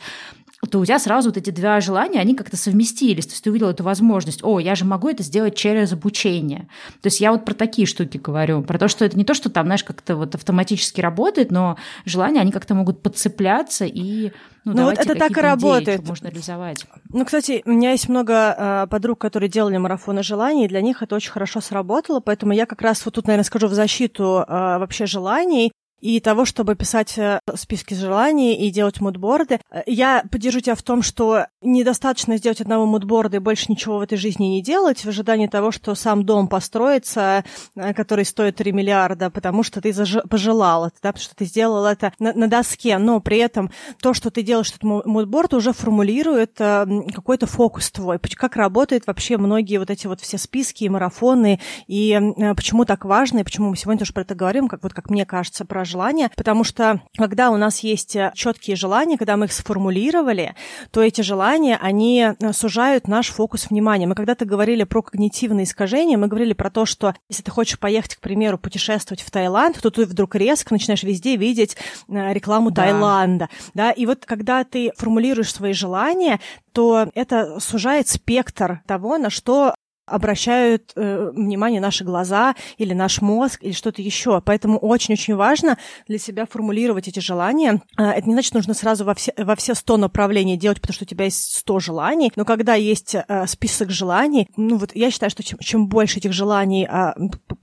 то у тебя сразу вот эти два желания, они как-то совместились. То есть ты увидел эту возможность, о, я же могу это сделать через обучение. То есть я вот про такие штуки говорю, про то, что это не то, что там, знаешь, как-то вот автоматически работает, но желания, они как-то могут подцепляться и ну, ну вот это так и работает. Идеи, можно реализовать. Ну, кстати, у меня есть много э, подруг, которые делали марафоны желаний, и для них это очень хорошо сработало, поэтому я как раз вот тут, наверное, скажу в защиту э, вообще желаний и того, чтобы писать э, списки желаний и делать мудборды. Я поддержу тебя в том, что недостаточно сделать одного мудборда и больше ничего в этой жизни не делать в ожидании того, что сам дом построится, э, который стоит 3 миллиарда, потому что ты пожелал это, да, потому что ты сделал это на, на доске, но при этом то, что ты делаешь этот мудборд, уже формулирует э, какой-то фокус твой, как работают вообще многие вот эти вот все списки и марафоны, и почему так важно, и почему мы сегодня тоже про это говорим, как вот как мне кажется, про желания, потому что когда у нас есть э, четкие желания, когда мы их сформулировали, то эти желания, они э, сужают наш фокус внимания. Мы когда-то говорили про когнитивные искажения, мы говорили про то, что если ты хочешь поехать, к примеру, путешествовать в Таиланд, то ты вдруг резко начинаешь везде видеть э, рекламу да. Таиланда. Да? И вот когда ты формулируешь свои желания, то это сужает спектр того, на что обращают э, внимание наши глаза или наш мозг или что-то еще. Поэтому очень-очень важно для себя формулировать эти желания. Э, это не значит, нужно сразу во все, во все 100 направлений делать, потому что у тебя есть 100 желаний. Но когда есть э, список желаний, ну вот я считаю, что чем, чем больше этих желаний, э,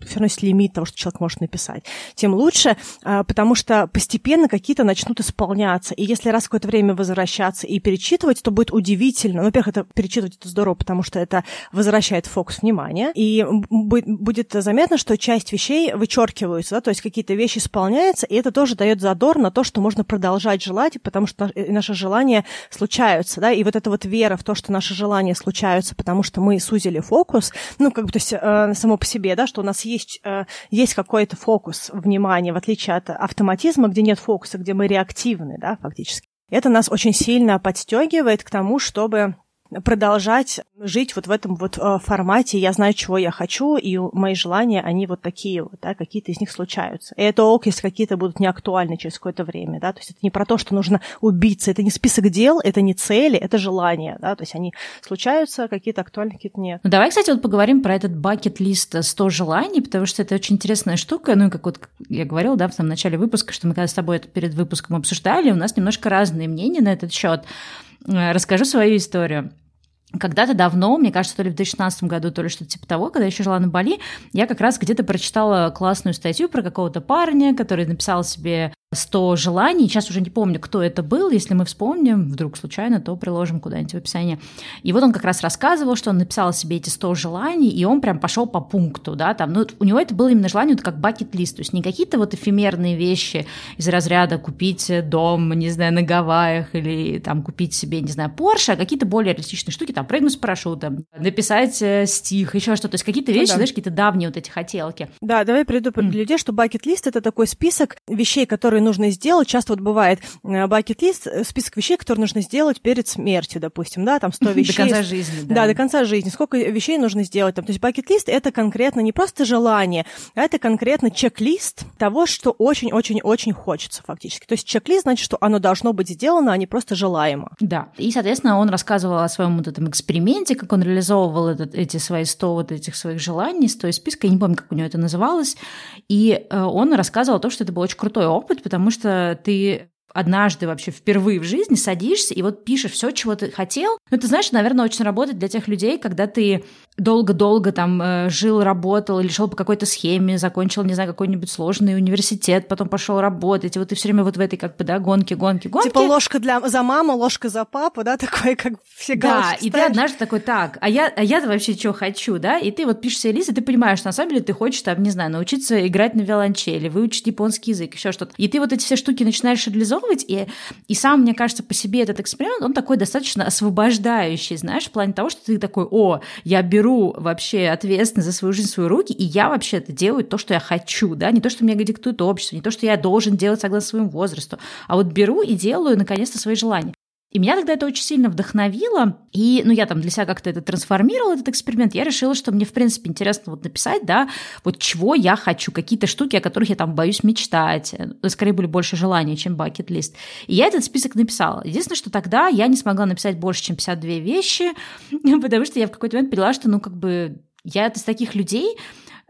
все равно есть лимит того, что человек может написать, тем лучше, э, потому что постепенно какие-то начнут исполняться. И если раз в какое-то время возвращаться и перечитывать, то будет удивительно. Ну, во-первых, это перечитывать это здорово, потому что это возвращает фокус внимания, и будет заметно, что часть вещей вычеркиваются, да, то есть какие-то вещи исполняются, и это тоже дает задор на то, что можно продолжать желать, потому что наши желания случаются, да, и вот эта вот вера в то, что наши желания случаются, потому что мы сузили фокус, ну, как бы, то есть э, само по себе, да, что у нас есть, э, есть какой-то фокус внимания, в отличие от автоматизма, где нет фокуса, где мы реактивны, да, фактически. Это нас очень сильно подстегивает к тому, чтобы продолжать жить вот в этом вот э, формате «я знаю, чего я хочу», и мои желания, они вот такие вот, да, какие-то из них случаются. И это ок, если какие-то будут неактуальны через какое-то время, да, то есть это не про то, что нужно убиться, это не список дел, это не цели, это желания, да, то есть они случаются, какие-то актуальны, какие-то нет. Ну, давай, кстати, вот поговорим про этот бакет-лист 100 желаний, потому что это очень интересная штука, ну, и как вот я говорила, да, в самом начале выпуска, что мы когда с тобой это перед выпуском обсуждали, у нас немножко разные мнения на этот счет. Э, расскажу свою историю. Когда-то давно, мне кажется, то ли в 2016 году, то ли что-то типа того, когда я еще жила на Бали, я как раз где-то прочитала классную статью про какого-то парня, который написал себе 100 желаний. Сейчас уже не помню, кто это был. Если мы вспомним вдруг случайно, то приложим куда-нибудь в описании. И вот он как раз рассказывал, что он написал себе эти 100 желаний, и он прям пошел по пункту, да, там, ну, у него это было именно желание вот как бакет-лист, то есть не какие-то вот эфемерные вещи из разряда купить дом, не знаю, на Гавайях или там купить себе, не знаю, Порше, а какие-то более реалистичные штуки, там, прыгнуть с парашютом, написать э, стих, еще что-то, то есть какие-то вещи, ну, да. знаешь, какие-то давние вот эти хотелки. Да, давай приду mm. людей, что бакет-лист — это такой список вещей, которые которые нужно сделать. Часто вот бывает бакет-лист, э, список вещей, которые нужно сделать перед смертью, допустим, да, там 100 вещей. До конца жизни, да. Да, до конца жизни. Сколько вещей нужно сделать там. То есть бакет-лист — это конкретно не просто желание, а это конкретно чек-лист того, что очень-очень-очень хочется фактически. То есть чек-лист значит, что оно должно быть сделано, а не просто желаемо. Да. И, соответственно, он рассказывал о своем вот этом эксперименте, как он реализовывал этот, эти свои 100 вот этих своих желаний, 100 из списка, я не помню, как у него это называлось. И э, он рассказывал о том, что это был очень крутой опыт, потому что ты однажды вообще впервые в жизни садишься и вот пишешь все, чего ты хотел. Ну, ты знаешь, наверное, очень работает для тех людей, когда ты долго-долго там э, жил, работал или шел по какой-то схеме, закончил, не знаю, какой-нибудь сложный университет, потом пошел работать, и вот ты все время вот в этой как бы, да, гонке, гонке, гонке. Типа ложка для, за маму, ложка за папу, да, такой, как все Да, и ты однажды такой, так, а я, а я-то вообще что хочу, да, и ты вот пишешь себе лист, и ты понимаешь, что на самом деле ты хочешь там, не знаю, научиться играть на виолончели, выучить японский язык, еще что-то. И ты вот эти все штуки начинаешь реализовывать, и, и сам, мне кажется, по себе этот эксперимент, он такой достаточно освобождающий, знаешь, в плане того, что ты такой, о, я беру вообще ответственность за свою жизнь в свои руки, и я вообще это делаю то, что я хочу, да, не то, что мне диктует общество, не то, что я должен делать согласно своему возрасту, а вот беру и делаю, наконец-то, свои желания. И меня тогда это очень сильно вдохновило. И, ну, я там для себя как-то это трансформировала, этот эксперимент. Я решила, что мне, в принципе, интересно вот написать, да, вот чего я хочу, какие-то штуки, о которых я там боюсь мечтать. Скорее были больше желания, чем бакет-лист. И я этот список написала. Единственное, что тогда я не смогла написать больше, чем 52 вещи, потому что я в какой-то момент поняла, что, ну, как бы я из таких людей,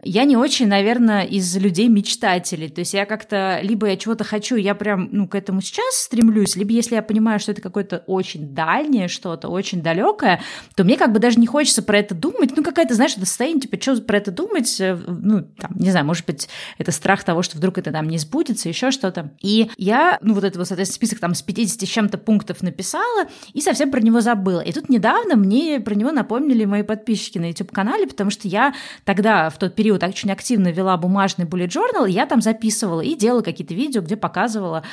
я не очень, наверное, из людей мечтателей. То есть я как-то, либо я чего-то хочу, я прям, ну, к этому сейчас стремлюсь, либо если я понимаю, что это какое-то очень дальнее что-то, очень далекое, то мне как бы даже не хочется про это думать. Ну, какая-то, знаешь, это состояние, типа, что про это думать? Э, ну, там, не знаю, может быть, это страх того, что вдруг это там не сбудется, еще что-то. И я, ну, вот этот вот, соответственно, список там с 50 с чем-то пунктов написала и совсем про него забыла. И тут недавно мне про него напомнили мои подписчики на YouTube-канале, потому что я тогда, в тот период, период очень активно вела бумажный bullet journal, я там записывала и делала какие-то видео, где показывала,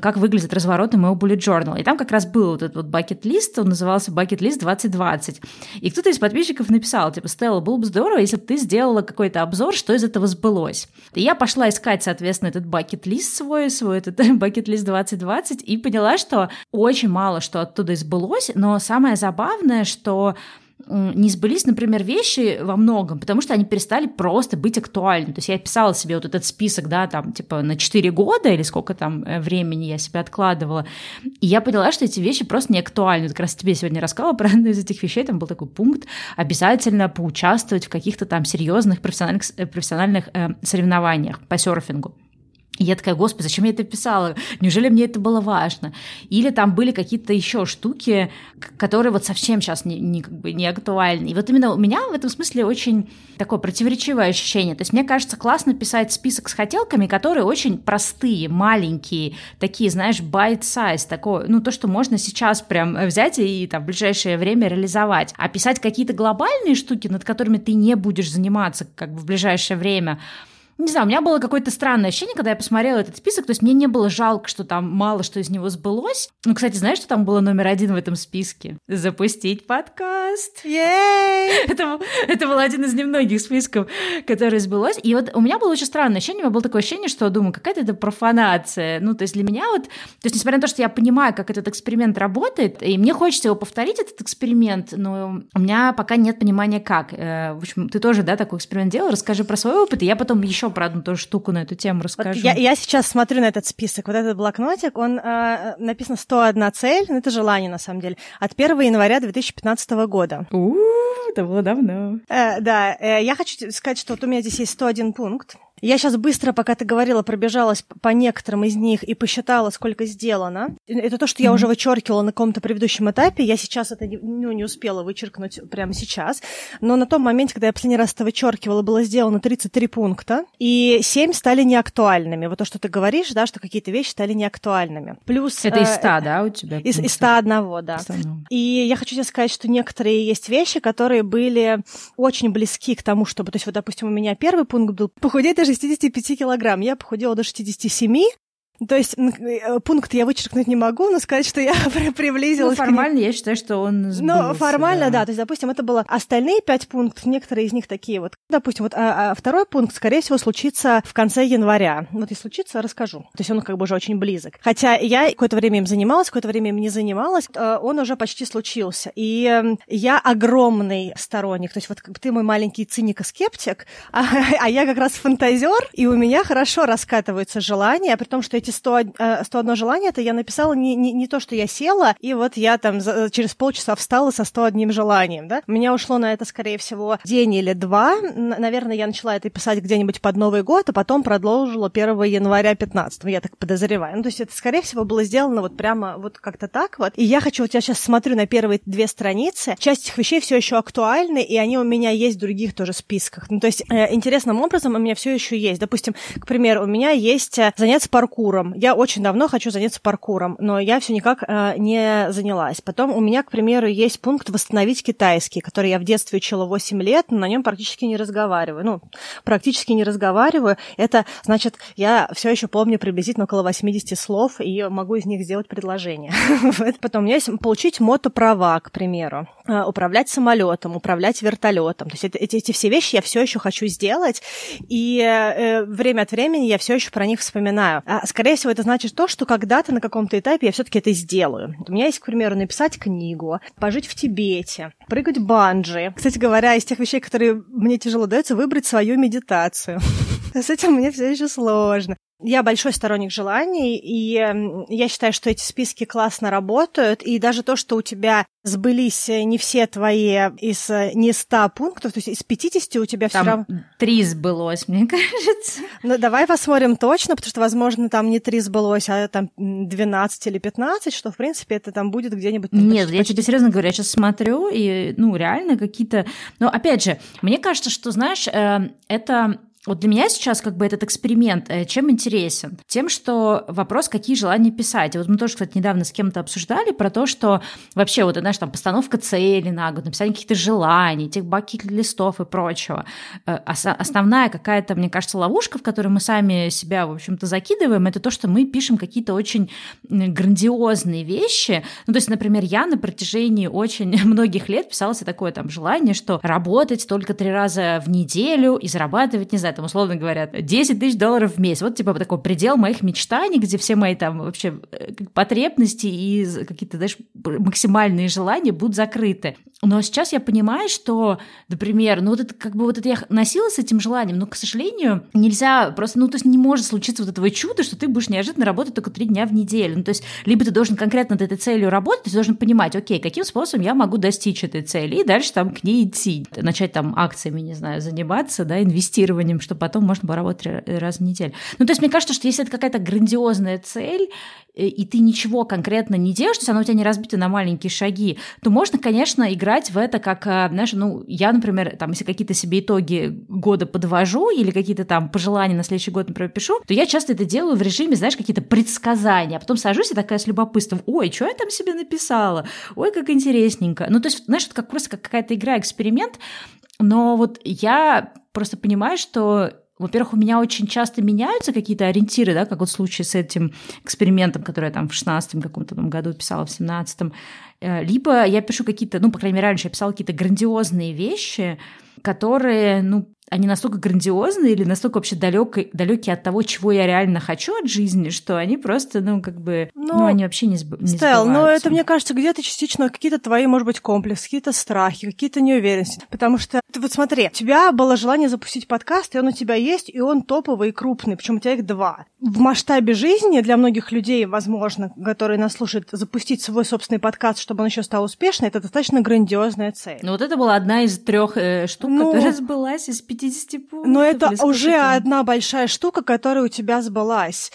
как выглядят развороты моего bullet journal. И там как раз был вот этот вот bucket-лист, он назывался bucket-лист 2020. И кто-то из подписчиков написал, типа, Стелла, было бы здорово, если бы ты сделала какой-то обзор, что из этого сбылось. И я пошла искать, соответственно, этот bucket-лист свой, свой этот bucket-лист 2020, и поняла, что очень мало что оттуда избылось, но самое забавное, что не сбылись, например, вещи во многом, потому что они перестали просто быть актуальны. То есть я писала себе вот этот список, да, там, типа, на 4 года или сколько там э, времени я себе откладывала, и я поняла, что эти вещи просто не актуальны. Как раз тебе сегодня рассказала про одну из этих вещей, там был такой пункт, обязательно поучаствовать в каких-то там серьезных профессиональных, э, профессиональных э, соревнованиях по серфингу. И я такая, господи, зачем я это писала? Неужели мне это было важно? Или там были какие-то еще штуки, которые вот совсем сейчас не, не, как бы не актуальны. И вот именно у меня в этом смысле очень такое противоречивое ощущение. То есть мне кажется классно писать список с хотелками, которые очень простые, маленькие, такие, знаешь, bite-size, такое, ну то, что можно сейчас прям взять и там в ближайшее время реализовать. А писать какие-то глобальные штуки, над которыми ты не будешь заниматься как бы в ближайшее время, не знаю, у меня было какое-то странное ощущение, когда я посмотрела этот список, то есть мне не было жалко, что там мало что из него сбылось. Ну, кстати, знаешь, что там было номер один в этом списке? Запустить подкаст. Ей! Это, это был один из немногих списков, который сбылось. И вот у меня было очень странное ощущение, у меня было такое ощущение, что, думаю, какая-то это профанация. Ну, то есть для меня вот, то есть несмотря на то, что я понимаю, как этот эксперимент работает, и мне хочется его повторить, этот эксперимент, но у меня пока нет понимания, как. Э, в общем, ты тоже, да, такой эксперимент делал, расскажи про свой опыт, и я потом еще про одну тоже штуку на эту тему расскажу. Вот я, я сейчас смотрю на этот список, вот этот блокнотик, он э, написано 101 цель, ну это желание на самом деле, от 1 января 2015 года. У-у-у, это было давно. Э, да, э, я хочу сказать, что вот у меня здесь есть 101 пункт, я сейчас быстро, пока ты говорила, пробежалась по некоторым из них и посчитала, сколько сделано. Это то, что я mm-hmm. уже вычеркивала на каком-то предыдущем этапе. Я сейчас это не, ну, не успела вычеркнуть прямо сейчас. Но на том моменте, когда я последний раз это вычеркивала, было сделано 33 пункта, и 7 стали неактуальными. Вот то, что ты говоришь, да, что какие-то вещи стали неактуальными. Плюс... Это из 100, э, да, у тебя? Из, из 101, да. 100. И я хочу тебе сказать, что некоторые есть вещи, которые были очень близки к тому, чтобы... То есть вот, допустим, у меня первый пункт был похудеть даже 65 килограмм. Я похудела до 67, то есть э, пункт я вычеркнуть не могу, но сказать, что я приблизилась. Ну, формально я считаю, что он сбылся, Ну, формально, да. да. То есть, допустим, это было остальные пять пунктов, некоторые из них такие вот. Допустим, вот а, а второй пункт, скорее всего, случится в конце января. Вот если случится, расскажу. То есть он как бы уже очень близок. Хотя я какое-то время им занималась, какое-то время им не занималась, э, он уже почти случился. И эм, я огромный сторонник. То есть вот ты мой маленький циник-скептик, а, а я как раз фантазер, и у меня хорошо раскатываются желания, при том, что эти эти 100, 101 желание, это я написала не, не, не то, что я села, и вот я там за, через полчаса встала со 101 желанием, да. У меня ушло на это, скорее всего, день или два. Наверное, я начала это писать где-нибудь под Новый год, а потом продолжила 1 января 15 я так подозреваю. Ну, то есть это, скорее всего, было сделано вот прямо вот как-то так вот. И я хочу, вот я сейчас смотрю на первые две страницы, часть этих вещей все еще актуальны, и они у меня есть в других тоже списках. Ну, то есть э, интересным образом у меня все еще есть. Допустим, к примеру, у меня есть э, заняться паркуром. Я очень давно хочу заняться паркуром, но я все никак э, не занялась. Потом у меня, к примеру, есть пункт восстановить китайский, который я в детстве учила 8 лет, но на нем практически не разговариваю. Ну, практически не разговариваю. Это значит, я все еще помню приблизительно около 80 слов и могу из них сделать предложение. Потом у меня есть получить мотоправа, к примеру, э, управлять самолетом, управлять вертолетом. То есть эти, эти все вещи я все еще хочу сделать, и э, время от времени я все еще про них вспоминаю. А, скорее всего, это значит то, что когда-то на каком-то этапе я все-таки это сделаю. У меня есть, к примеру, написать книгу, пожить в Тибете, прыгать банджи. Кстати говоря, из тех вещей, которые мне тяжело даются, выбрать свою медитацию. С этим мне все еще сложно. Я большой сторонник желаний, и я считаю, что эти списки классно работают, и даже то, что у тебя сбылись не все твои из не 100 пунктов, то есть из 50 у тебя все равно... Три сбылось, мне кажется. Ну, давай посмотрим точно, потому что, возможно, там не три сбылось, а там 12 или 15, что, в принципе, это там будет где-нибудь... Нет, почти, я тебе серьезно говорю, я сейчас смотрю, и, ну, реально какие-то... Но, опять же, мне кажется, что, знаешь, э, это вот для меня сейчас как бы этот эксперимент э, чем интересен? Тем, что вопрос, какие желания писать. И вот мы тоже, кстати, недавно с кем-то обсуждали про то, что вообще вот, знаешь, там постановка цели на год, написание каких-то желаний, тех баки листов и прочего. Э, основная какая-то, мне кажется, ловушка, в которую мы сами себя, в общем-то, закидываем, это то, что мы пишем какие-то очень грандиозные вещи. Ну, то есть, например, я на протяжении очень многих лет писала себе такое там желание, что работать только три раза в неделю и зарабатывать, не знаю, там, условно говоря, 10 тысяч долларов в месяц. Вот, типа, такой предел моих мечтаний, где все мои там вообще э, потребности и какие-то, знаешь, максимальные желания будут закрыты. Но сейчас я понимаю, что, например, ну вот это как бы вот это я носила с этим желанием, но, к сожалению, нельзя просто, ну то есть не может случиться вот этого чуда, что ты будешь неожиданно работать только три дня в неделю. Ну то есть либо ты должен конкретно над этой целью работать, ты должен понимать, окей, каким способом я могу достичь этой цели, и дальше там к ней идти. Начать там акциями, не знаю, заниматься, да, инвестированием, чтобы потом можно было работать раз в неделю. Ну то есть мне кажется, что если это какая-то грандиозная цель, и ты ничего конкретно не делаешь, то есть оно у тебя не разбито на маленькие шаги, то можно, конечно, играть в это как, э, знаешь, ну, я, например, там, если какие-то себе итоги года подвожу или какие-то там пожелания на следующий год, например, пишу, то я часто это делаю в режиме, знаешь, какие-то предсказания, а потом сажусь и такая с любопытством, ой, что я там себе написала, ой, как интересненько. Ну, то есть, знаешь, это как просто как какая-то игра, эксперимент, но вот я просто понимаю, что во-первых, у меня очень часто меняются какие-то ориентиры, да, как вот в случае с этим экспериментом, который я там в 16 каком-то там году писала, в 17 э, Либо я пишу какие-то, ну, по крайней мере, раньше я писала какие-то грандиозные вещи, которые, ну, они настолько грандиозные или настолько вообще далекие, далекие от того, чего я реально хочу от жизни, что они просто, ну, как бы, ну, ну они вообще не, сб... не Стелл, но это, мне кажется, где-то частично какие-то твои, может быть, комплексы, какие-то страхи, какие-то неуверенности. Потому что, ты вот смотри, у тебя было желание запустить подкаст, и он у тебя есть, и он топовый и крупный, причем у тебя их два. В масштабе жизни для многих людей, возможно, которые нас слушают, запустить свой собственный подкаст, чтобы он еще стал успешным, это достаточно грандиозная цель. Ну вот это была одна из трех э, штук, ну, которая сбылась из 50 пунктов. Но это уже одна большая штука, которая у тебя сбылась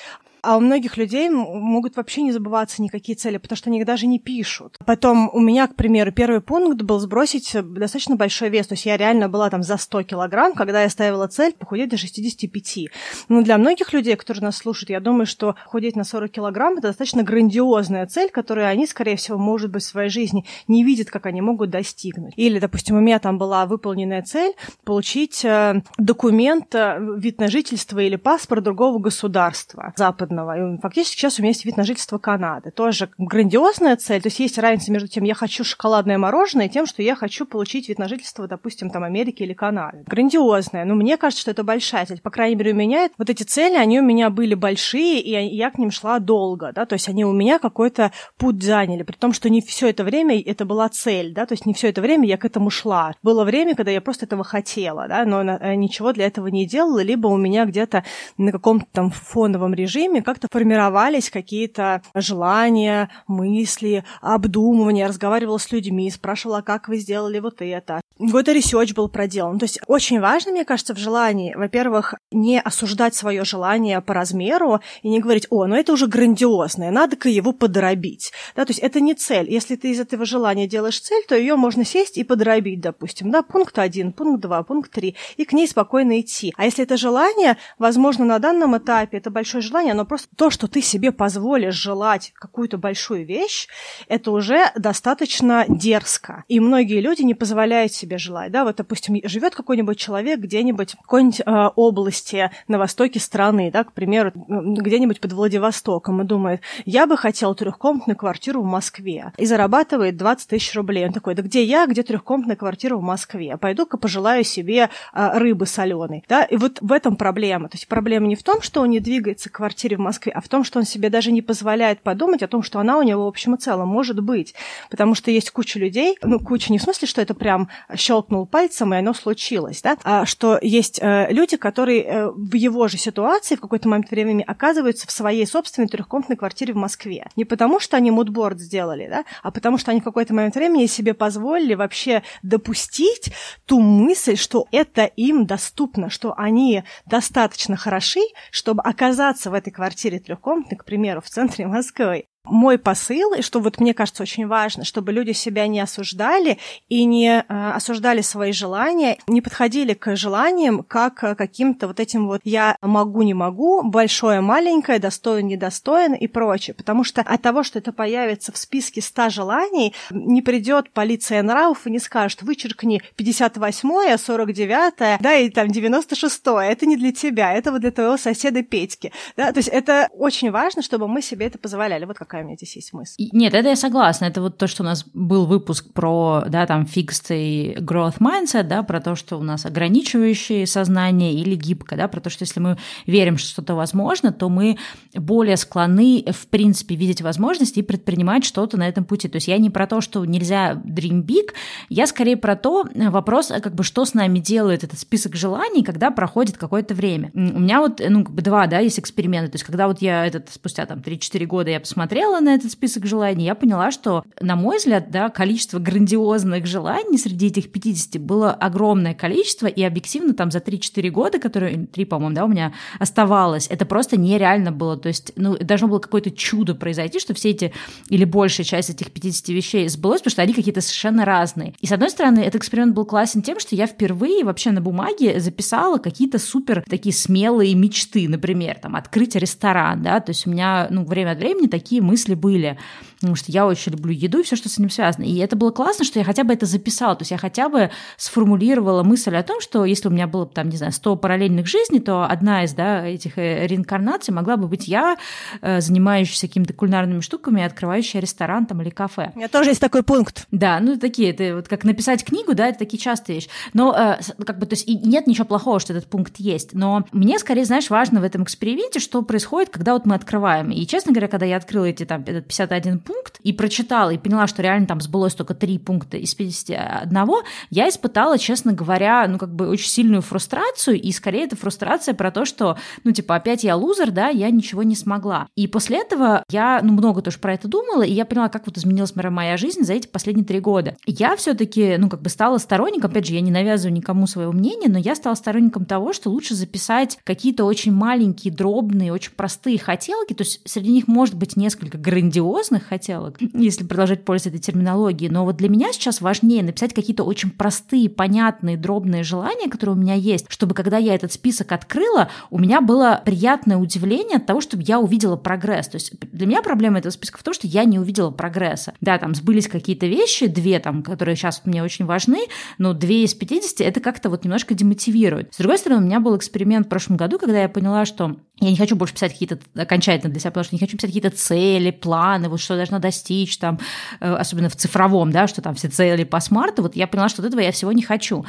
а у многих людей могут вообще не забываться никакие цели, потому что они их даже не пишут. Потом у меня, к примеру, первый пункт был сбросить достаточно большой вес, то есть я реально была там за 100 килограмм, когда я ставила цель похудеть до 65. Но для многих людей, которые нас слушают, я думаю, что худеть на 40 килограмм – это достаточно грандиозная цель, которую они, скорее всего, может быть, в своей жизни не видят, как они могут достигнуть. Или, допустим, у меня там была выполненная цель получить э, документ, э, вид на жительство или паспорт другого государства западного западного. И фактически сейчас у меня есть вид на жительство Канады. Тоже грандиозная цель. То есть есть разница между тем, я хочу шоколадное мороженое, и тем, что я хочу получить вид на жительство, допустим, там Америки или Канады. Грандиозная. Но мне кажется, что это большая цель. По крайней мере, у меня вот эти цели, они у меня были большие, и я к ним шла долго, да, то есть они у меня какой-то путь заняли, при том, что не все это время это была цель, да, то есть не все это время я к этому шла. Было время, когда я просто этого хотела, да, но э, ничего для этого не делала, либо у меня где-то на каком-то там фоновом режиме время как-то формировались какие-то желания, мысли, обдумывания, разговаривала с людьми, спрашивала, как вы сделали вот это. Какой-то research был проделан. То есть очень важно, мне кажется, в желании, во-первых, не осуждать свое желание по размеру и не говорить, о, ну это уже грандиозное, надо-ка его подробить. Да, то есть это не цель. Если ты из этого желания делаешь цель, то ее можно сесть и подробить, допустим. Да, пункт один, пункт два, пункт три, и к ней спокойно идти. А если это желание, возможно, на данном этапе это большое желание, но просто то, что ты себе позволишь желать какую-то большую вещь, это уже достаточно дерзко. И многие люди не позволяют себе желать. Да, вот, допустим, живет какой-нибудь человек где-нибудь в какой-нибудь э, области на востоке страны, да, к примеру, где-нибудь под Владивостоком, и думает, я бы хотел трехкомнатную квартиру в Москве, и зарабатывает 20 тысяч рублей. Он такой, да где я, где трехкомнатная квартира в Москве? Пойду-ка пожелаю себе э, рыбы соленой. Да, и вот в этом проблема. То есть проблема не в том, что он не двигается к квартире в Москве, а в том, что он себе даже не позволяет подумать о том, что она у него в общем и целом может быть. Потому что есть куча людей, ну, куча не в смысле, что это прям щелкнул пальцем, и оно случилось, да, а что есть э, люди, которые э, в его же ситуации в какой-то момент времени оказываются в своей собственной трехкомнатной квартире в Москве. Не потому, что они мудборд сделали, да, а потому, что они в какой-то момент времени себе позволили вообще допустить ту мысль, что это им доступно, что они достаточно хороши, чтобы оказаться в этой квартире трехкомнатной, к примеру, в центре Москвы мой посыл, и что вот мне кажется очень важно, чтобы люди себя не осуждали и не э, осуждали свои желания, не подходили к желаниям как к каким-то вот этим вот «я могу, не могу», «большое, маленькое», «достоин, недостоин» и прочее. Потому что от того, что это появится в списке 100 желаний, не придет полиция нравов и не скажет «вычеркни 58-е, 49-е, да, и там 96-е». Это не для тебя, это вот для твоего соседа Петьки. Да? То есть это очень важно, чтобы мы себе это позволяли. Вот как какая у меня здесь есть мысль. Нет, это я согласна. Это вот то, что у нас был выпуск про, да, там, fixed и growth mindset, да, про то, что у нас ограничивающее сознание или гибкое, да, про то, что если мы верим, что что-то возможно, то мы более склонны, в принципе, видеть возможности и предпринимать что-то на этом пути. То есть я не про то, что нельзя dream big, я скорее про то, вопрос, как бы, что с нами делает этот список желаний, когда проходит какое-то время. У меня вот, ну, как бы два, да, есть эксперименты. То есть когда вот я этот, спустя там 3-4 года я посмотрела, посмотрела на этот список желаний, я поняла, что, на мой взгляд, да, количество грандиозных желаний среди этих 50 было огромное количество, и объективно там за 3-4 года, которые, 3, по-моему, да, у меня оставалось, это просто нереально было. То есть, ну, должно было какое-то чудо произойти, что все эти, или большая часть этих 50 вещей сбылось, потому что они какие-то совершенно разные. И, с одной стороны, этот эксперимент был классен тем, что я впервые вообще на бумаге записала какие-то супер такие смелые мечты, например, там, открыть ресторан, да, то есть у меня, ну, время от времени такие мысли мысли были, потому что я очень люблю еду и все, что с ним связано. И это было классно, что я хотя бы это записала, то есть я хотя бы сформулировала мысль о том, что если у меня было, там, не знаю, 100 параллельных жизней, то одна из, да, этих э, реинкарнаций могла бы быть я, э, занимающаяся какими-то кулинарными штуками, открывающая ресторан там или кафе. У меня тоже есть такой пункт. Да, ну такие, это вот как написать книгу, да, это такие частые вещи. Но э, как бы, то есть нет ничего плохого, что этот пункт есть, но мне скорее, знаешь, важно в этом эксперименте, что происходит, когда вот мы открываем. И, честно говоря, когда я открыла эти там этот 51 пункт и прочитала, и поняла, что реально там сбылось только 3 пункта из 51, я испытала, честно говоря, ну, как бы очень сильную фрустрацию, и скорее это фрустрация про то, что, ну, типа, опять я лузер, да, я ничего не смогла. И после этого я, ну, много тоже про это думала, и я поняла, как вот изменилась моя жизнь за эти последние три года. Я все таки ну, как бы стала сторонником, опять же, я не навязываю никому своего мнения, но я стала сторонником того, что лучше записать какие-то очень маленькие, дробные, очень простые хотелки, то есть среди них может быть несколько грандиозных хотелок, если продолжать пользоваться этой терминологией. Но вот для меня сейчас важнее написать какие-то очень простые, понятные, дробные желания, которые у меня есть, чтобы когда я этот список открыла, у меня было приятное удивление от того, чтобы я увидела прогресс. То есть для меня проблема этого списка в том, что я не увидела прогресса. Да, там сбылись какие-то вещи, две там, которые сейчас мне очень важны, но две из 50 это как-то вот немножко демотивирует. С другой стороны, у меня был эксперимент в прошлом году, когда я поняла, что я не хочу больше писать какие-то окончательно для себя, потому что не хочу писать какие-то цели, планы, вот что должна достичь там, э, особенно в цифровом, да, что там все цели по смарту, вот я поняла, что вот этого я всего не хочу.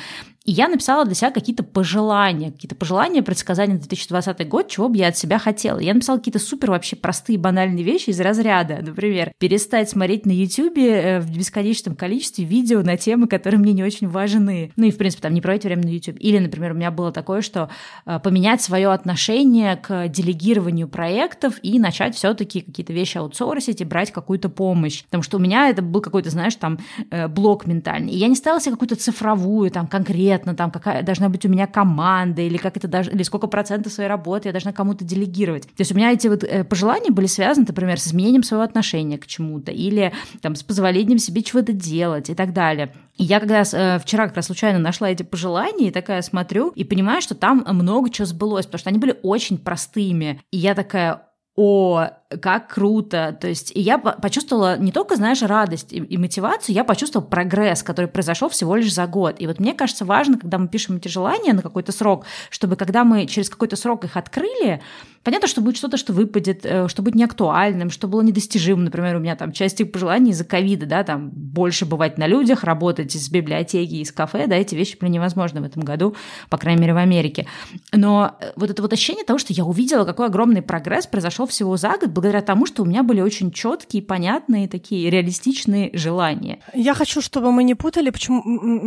И я написала для себя какие-то пожелания, какие-то пожелания, предсказания на 2020 год, чего бы я от себя хотела. Я написала какие-то супер вообще простые, банальные вещи из разряда. Например, перестать смотреть на YouTube э, в бесконечном количестве видео на темы, которые мне не очень важны. Ну и, в принципе, там не проводить время на YouTube. Или, например, у меня было такое, что э, поменять свое отношение к делегированию проектов и начать все-таки какие-то вещи аутсорсить и брать какую-то помощь. Потому что у меня это был какой-то, знаешь, там э, блок ментальный. И я не ставила себе какую-то цифровую, там, конкретную конкретно, там, какая должна быть у меня команда, или как это даже, или сколько процентов своей работы я должна кому-то делегировать. То есть у меня эти вот э, пожелания были связаны, например, с изменением своего отношения к чему-то, или там с позволением себе чего-то делать и так далее. И я когда э, вчера как раз случайно нашла эти пожелания и такая смотрю и понимаю, что там много чего сбылось, потому что они были очень простыми. И я такая, о, как круто. То есть я почувствовала не только, знаешь, радость и, и мотивацию, я почувствовала прогресс, который произошел всего лишь за год. И вот мне кажется важно, когда мы пишем эти желания на какой-то срок, чтобы когда мы через какой-то срок их открыли, понятно, что будет что-то, что выпадет, э, что будет неактуальным, что было недостижимым. Например, у меня там часть их пожеланий из-за ковида, да, там больше бывать на людях, работать из библиотеки, из кафе, да, эти вещи были невозможны в этом году, по крайней мере, в Америке. Но э, вот это вот ощущение того, что я увидела, какой огромный прогресс произошел всего за год, благодаря тому, что у меня были очень четкие, понятные, такие реалистичные желания. Я хочу, чтобы мы не путали почему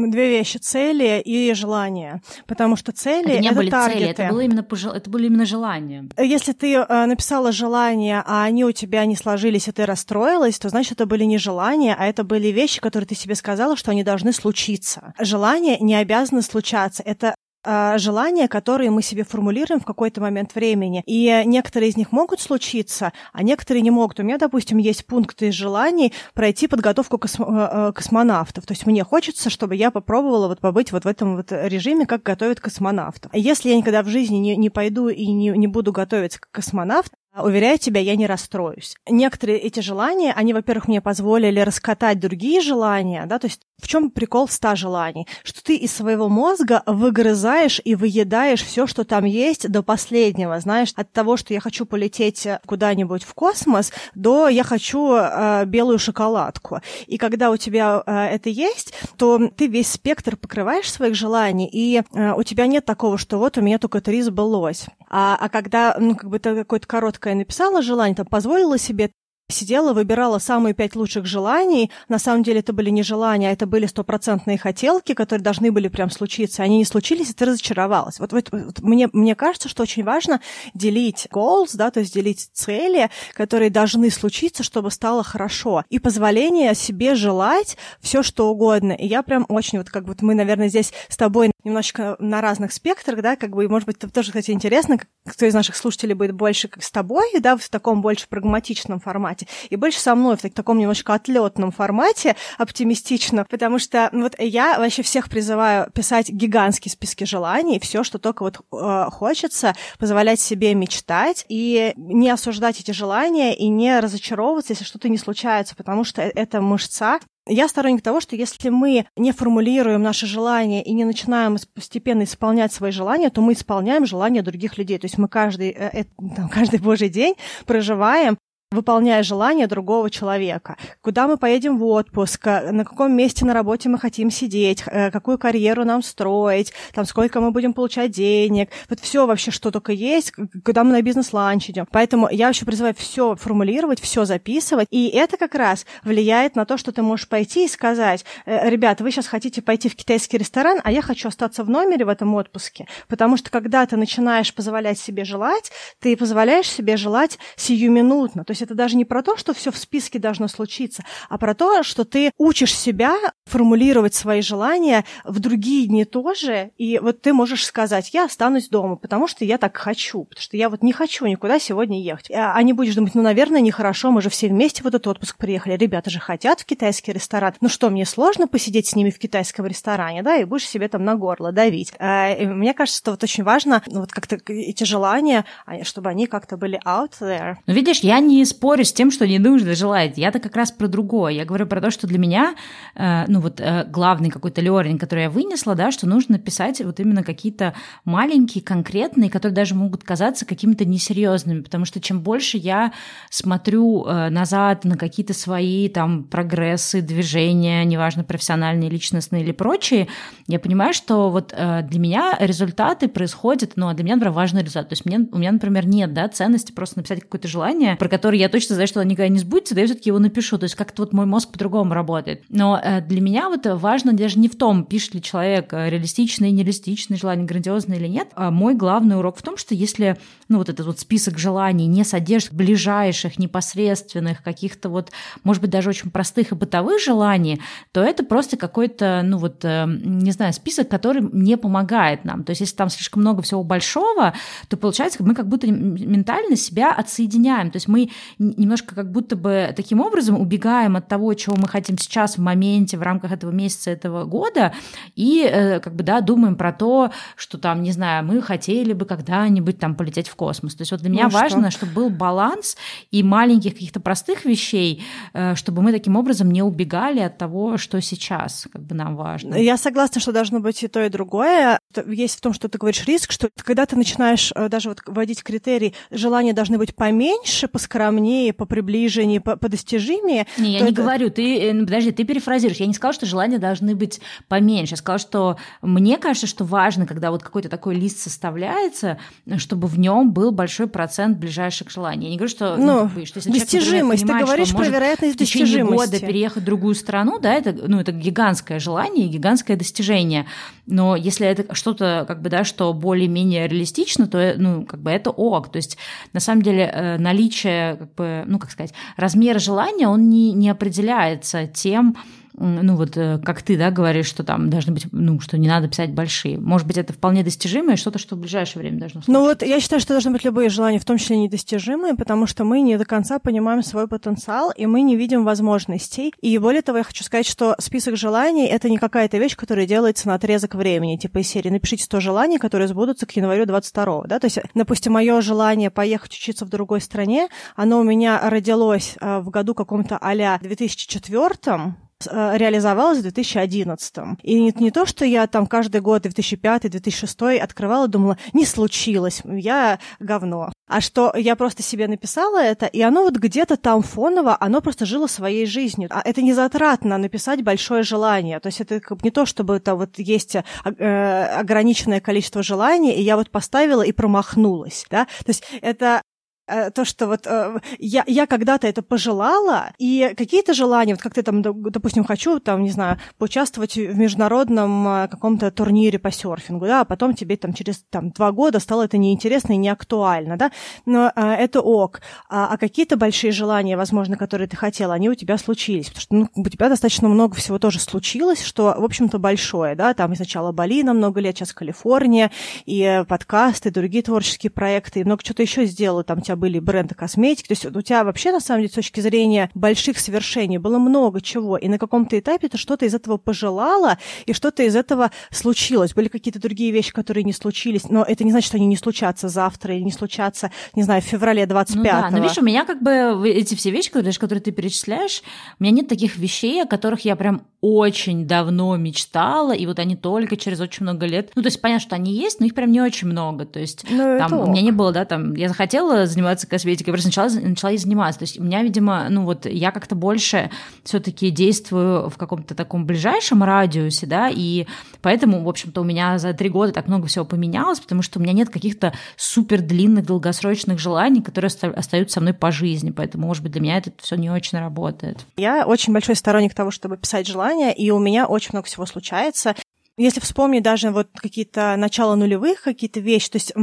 две вещи: цели и желания, потому что цели это не это были таргеты. цели, это было именно пожел... это были именно желания. Если ты э, написала желания, а они у тебя не сложились, и ты расстроилась, то значит это были не желания, а это были вещи, которые ты себе сказала, что они должны случиться. Желания не обязаны случаться. Это желания, которые мы себе формулируем в какой-то момент времени. И некоторые из них могут случиться, а некоторые не могут. У меня, допустим, есть пункты желаний пройти подготовку космо- э, э, космонавтов. То есть мне хочется, чтобы я попробовала вот побыть вот в этом вот режиме, как готовят космонавтов. Если я никогда в жизни не, не пойду и не, не буду готовиться как космонавт, Уверяю тебя, я не расстроюсь. Некоторые эти желания, они, во-первых, мне позволили раскатать другие желания, да, то есть в чем прикол ста желаний? Что ты из своего мозга выгрызаешь и выедаешь все, что там есть до последнего, знаешь, от того, что я хочу полететь куда-нибудь в космос, до я хочу э, белую шоколадку. И когда у тебя э, это есть, то ты весь спектр покрываешь своих желаний, и э, у тебя нет такого, что вот у меня только три сбылось. А, а когда, ну, как бы ты какое-то короткое написала желание, там, позволила себе сидела, выбирала самые пять лучших желаний. На самом деле это были не желания, а это были стопроцентные хотелки, которые должны были прям случиться. Они не случились, и ты разочаровалась. Вот, вот, вот мне, мне кажется, что очень важно делить goals, да, то есть делить цели, которые должны случиться, чтобы стало хорошо. И позволение себе желать все, что угодно. И я прям очень, вот как вот мы, наверное, здесь с тобой немножечко на разных спектрах, да, как бы, и, может быть, тоже, кстати, интересно, кто из наших слушателей будет больше как с тобой, да, в таком больше прагматичном формате, и больше со мной в таком немножко отлетном формате, оптимистичном, потому что ну, вот я вообще всех призываю писать гигантские списки желаний, все, что только вот э, хочется, позволять себе мечтать и не осуждать эти желания и не разочаровываться, если что-то не случается, потому что э, это мышца, я сторонник того, что если мы не формулируем наши желания и не начинаем постепенно исполнять свои желания, то мы исполняем желания других людей. То есть мы каждый, э, э, каждый божий день проживаем выполняя желание другого человека. Куда мы поедем в отпуск, на каком месте на работе мы хотим сидеть, э, какую карьеру нам строить, там сколько мы будем получать денег. Вот все вообще, что только есть, куда мы на бизнес-ланч идем. Поэтому я вообще призываю все формулировать, все записывать. И это как раз влияет на то, что ты можешь пойти и сказать, «Э, ребята, вы сейчас хотите пойти в китайский ресторан, а я хочу остаться в номере в этом отпуске. Потому что когда ты начинаешь позволять себе желать, ты позволяешь себе желать сиюминутно. То есть это даже не про то, что все в списке должно случиться, а про то, что ты учишь себя формулировать свои желания в другие дни тоже, и вот ты можешь сказать, я останусь дома, потому что я так хочу, потому что я вот не хочу никуда сегодня ехать. А, не будешь думать, ну, наверное, нехорошо, мы же все вместе в этот отпуск приехали, ребята же хотят в китайский ресторан, ну что, мне сложно посидеть с ними в китайском ресторане, да, и будешь себе там на горло давить. А, мне кажется, что вот очень важно, ну, вот как-то эти желания, а, чтобы они как-то были out there. Ну, видишь, я не спорю с тем, что не нужно желать. Я-то как раз про другое. Я говорю про то, что для меня, э, ну вот э, главный какой-то лернинг, который я вынесла, да, что нужно писать вот именно какие-то маленькие, конкретные, которые даже могут казаться какими-то несерьезными, потому что чем больше я смотрю э, назад на какие-то свои там прогрессы, движения, неважно, профессиональные, личностные или прочие, я понимаю, что вот э, для меня результаты происходят, ну, а для меня, например, важный результат. То есть мне, у меня, например, нет, да, ценности просто написать какое-то желание, про которое я точно знаю, что оно никогда не сбудется, да я все-таки его напишу. То есть как-то вот мой мозг по-другому работает. Но э, для меня вот важно даже не в том, пишет ли человек э, реалистичные, нереалистичные желания, грандиозные или нет. А мой главный урок в том, что если, ну, вот этот вот список желаний не содержит ближайших, непосредственных, каких-то вот, может быть, даже очень простых и бытовых желаний, то это просто какой-то, ну, вот, э, не знаю, список, который не помогает нам. То есть если там слишком много всего большого, то получается, мы как будто ментально себя отсоединяем. То есть мы немножко как будто бы таким образом убегаем от того, чего мы хотим сейчас в моменте, в рамках этого месяца, этого года, и э, как бы, да, думаем про то, что там, не знаю, мы хотели бы когда-нибудь там полететь в космос. То есть вот для меня ну, важно, что? чтобы был баланс и маленьких каких-то простых вещей, э, чтобы мы таким образом не убегали от того, что сейчас как бы нам важно. Я согласна, что должно быть и то, и другое. Есть в том, что ты говоришь риск, что когда ты начинаешь э, даже вот вводить критерий, желания должны быть поменьше, поскромнее, по приближению, по, по достижимее. Не, я не это... говорю, ты, ну, подожди, ты перефразируешь. Я не сказала, что желания должны быть поменьше. Я сказала, что мне кажется, что важно, когда вот какой-то такой лист составляется, чтобы в нем был большой процент ближайших желаний. Я не говорю, что, ну, ну что если достижимость. Человек, понимает, ты говоришь про вероятность в течение года переехать в другую страну, да, это, ну, это гигантское желание, гигантское достижение. Но если это что-то, как бы, да, что более-менее реалистично, то, ну, как бы это ок. То есть, на самом деле, э, наличие, как бы, ну, как сказать, размер желания, он не, не определяется тем, ну вот э, как ты, да, говоришь, что там должны быть, ну, что не надо писать большие. Может быть, это вполне достижимое, что-то, что в ближайшее время должно случиться. Ну вот я считаю, что должны быть любые желания, в том числе недостижимые, потому что мы не до конца понимаем свой потенциал, и мы не видим возможностей. И более того, я хочу сказать, что список желаний — это не какая-то вещь, которая делается на отрезок времени, типа из серии «Напишите 100 желаний, которые сбудутся к январю 22 да, то есть, допустим, мое желание поехать учиться в другой стране, оно у меня родилось э, в году каком-то а-ля 2004 Э, реализовалась в 2011. И не, то, что я там каждый год 2005-2006 открывала, думала, не случилось, я говно. А что я просто себе написала это, и оно вот где-то там фоново, оно просто жило своей жизнью. А это не затратно написать большое желание. То есть это как не то, чтобы это вот есть э, ограниченное количество желаний, и я вот поставила и промахнулась. Да? То есть это Э, то, что вот э, я, я когда-то это пожелала, и какие-то желания, вот как ты там, допустим, хочу, там, не знаю, поучаствовать в международном э, каком-то турнире по серфингу, да, а потом тебе там через там, два года стало это неинтересно и не актуально, да, но а, это ок. А, а какие-то большие желания, возможно, которые ты хотела, они у тебя случились, потому что ну, у тебя достаточно много всего тоже случилось, что, в общем-то, большое, да, там сначала Бали на много лет, сейчас Калифорния, и подкасты, другие творческие проекты, и много чего-то еще сделала, там у тебя были бренды косметики. То есть у тебя вообще, на самом деле, с точки зрения больших свершений было много чего, и на каком-то этапе ты что-то из этого пожелала, и что-то из этого случилось. Были какие-то другие вещи, которые не случились, но это не значит, что они не случатся завтра или не случатся, не знаю, в феврале 25-го. Ну да, но видишь, у меня как бы эти все вещи, которые, которые ты перечисляешь, у меня нет таких вещей, о которых я прям очень давно мечтала, и вот они только через очень много лет. Ну, то есть понятно, что они есть, но их прям не очень много. То есть ну, там у меня не было, да, там, я захотела заниматься косметикой, просто начала, начала ей заниматься. То есть у меня, видимо, ну вот я как-то больше все таки действую в каком-то таком ближайшем радиусе, да, и поэтому, в общем-то, у меня за три года так много всего поменялось, потому что у меня нет каких-то супер длинных, долгосрочных желаний, которые остаются со мной по жизни, поэтому, может быть, для меня это все не очень работает. Я очень большой сторонник того, чтобы писать желания, и у меня очень много всего случается. Если вспомнить даже вот какие-то начала нулевых, какие-то вещи, то есть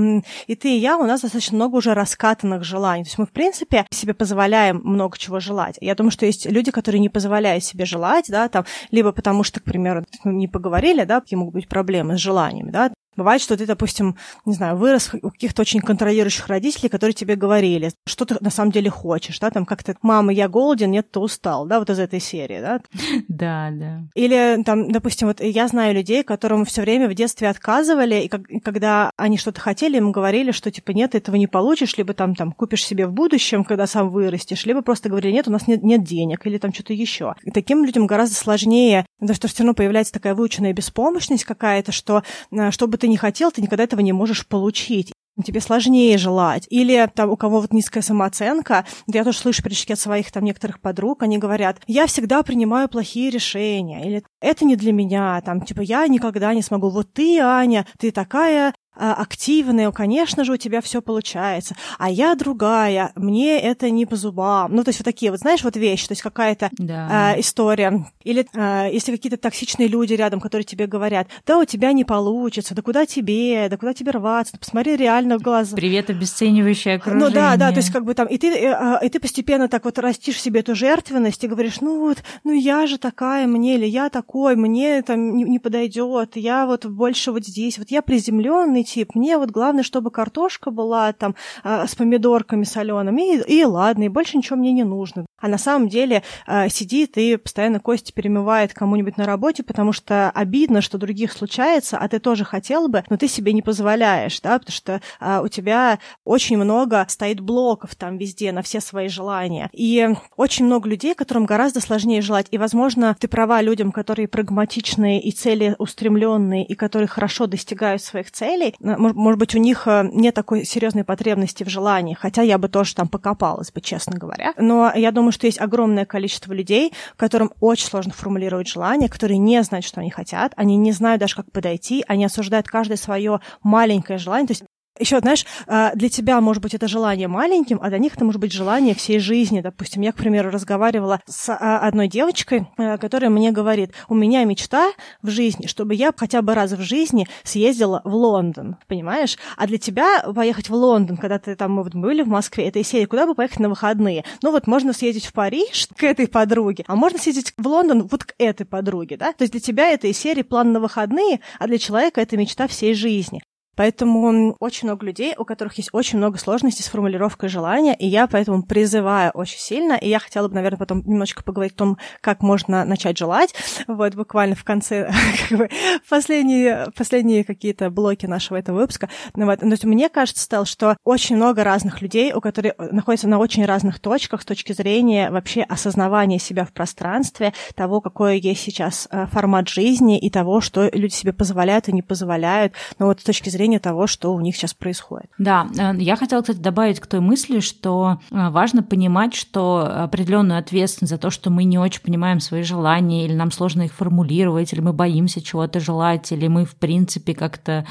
и ты, и я, у нас достаточно много уже раскатанных желаний. То есть мы, в принципе, себе позволяем много чего желать. Я думаю, что есть люди, которые не позволяют себе желать, да, там, либо потому что, к примеру, не поговорили, да, какие могут быть проблемы с желаниями, да, Бывает, что ты, допустим, не знаю, вырос у каких-то очень контролирующих родителей, которые тебе говорили, что ты на самом деле хочешь, да, там как-то «мама, я голоден, нет, ты устал», да, вот из этой серии, да? Да, да. Или там, допустим, вот я знаю людей, которым все время в детстве отказывали, и, как, и когда они что-то хотели, им говорили, что типа нет, этого не получишь, либо там, там купишь себе в будущем, когда сам вырастешь, либо просто говорили, нет, у нас нет, нет денег, или там что-то еще. Таким людям гораздо сложнее, потому что все равно появляется такая выученная беспомощность какая-то, что э, что бы ты ни хотел, ты никогда этого не можешь получить. Тебе сложнее желать. Или там у кого вот низкая самооценка, я тоже слышу перечки от своих там некоторых подруг, они говорят, я всегда принимаю плохие решения, или это не для меня, там, типа, я никогда не смогу. Вот ты, Аня, ты такая активная, конечно же, у тебя все получается, а я другая, мне это не по зубам. Ну, то есть вот такие вот, знаешь, вот вещи, то есть какая-то да. э, история. Или э, если какие-то токсичные люди рядом, которые тебе говорят, да, у тебя не получится, да куда тебе, да куда тебе рваться, да посмотри реально в глаза. Привет, обесценивающее окружение. Ну да, да, то есть как бы там, и ты, э, и ты постепенно так вот растишь себе эту жертвенность и говоришь, ну вот, ну я же такая мне, или я такой, мне там не, не подойдет, я вот больше вот здесь, вот я приземленный, тип. Мне вот главное, чтобы картошка была там э, с помидорками солеными, и, и ладно, и больше ничего мне не нужно. А на самом деле э, сидит и постоянно кости перемывает кому-нибудь на работе, потому что обидно, что других случается, а ты тоже хотел бы, но ты себе не позволяешь, да, потому что э, у тебя очень много стоит блоков там везде на все свои желания. И очень много людей, которым гораздо сложнее желать. И, возможно, ты права людям, которые прагматичные и целеустремленные, и которые хорошо достигают своих целей, может быть, у них э, нет такой серьезной потребности в желании, хотя я бы тоже там покопалась бы, честно говоря. Но я думаю, что есть огромное количество людей, которым очень сложно формулировать желание, которые не знают, что они хотят, они не знают даже, как подойти, они осуждают каждое свое маленькое желание. То есть еще, знаешь, а, для тебя, может быть, это желание маленьким, а для них это может быть желание всей жизни. Допустим, я, к примеру, разговаривала с а, одной девочкой, а, которая мне говорит, у меня мечта в жизни, чтобы я хотя бы раз в жизни съездила в Лондон, понимаешь? А для тебя поехать в Лондон, когда ты там, мы вот были в Москве, это из серии, куда бы поехать на выходные? Ну вот можно съездить в Париж к этой подруге, а можно съездить в Лондон вот к этой подруге, да? То есть для тебя это из серии план на выходные, а для человека это мечта всей жизни. Поэтому очень много людей, у которых есть очень много сложностей с формулировкой желания, и я поэтому призываю очень сильно, и я хотела бы, наверное, потом немножечко поговорить о том, как можно начать желать. Вот буквально в конце, как бы, последние, последние какие-то блоки нашего этого выпуска. Ну, вот. Но мне кажется, Стел, что очень много разных людей, у которых находятся на очень разных точках с точки зрения вообще осознавания себя в пространстве, того, какой есть сейчас э, формат жизни и того, что люди себе позволяют и не позволяют. Но вот с точки зрения зрения того, что у них сейчас происходит. Да, э, я хотела, кстати, добавить к той мысли, что э, важно понимать, что определенную ответственность за то, что мы не очень понимаем свои желания, или нам сложно их формулировать, или мы боимся чего-то желать, или мы, в принципе, как-то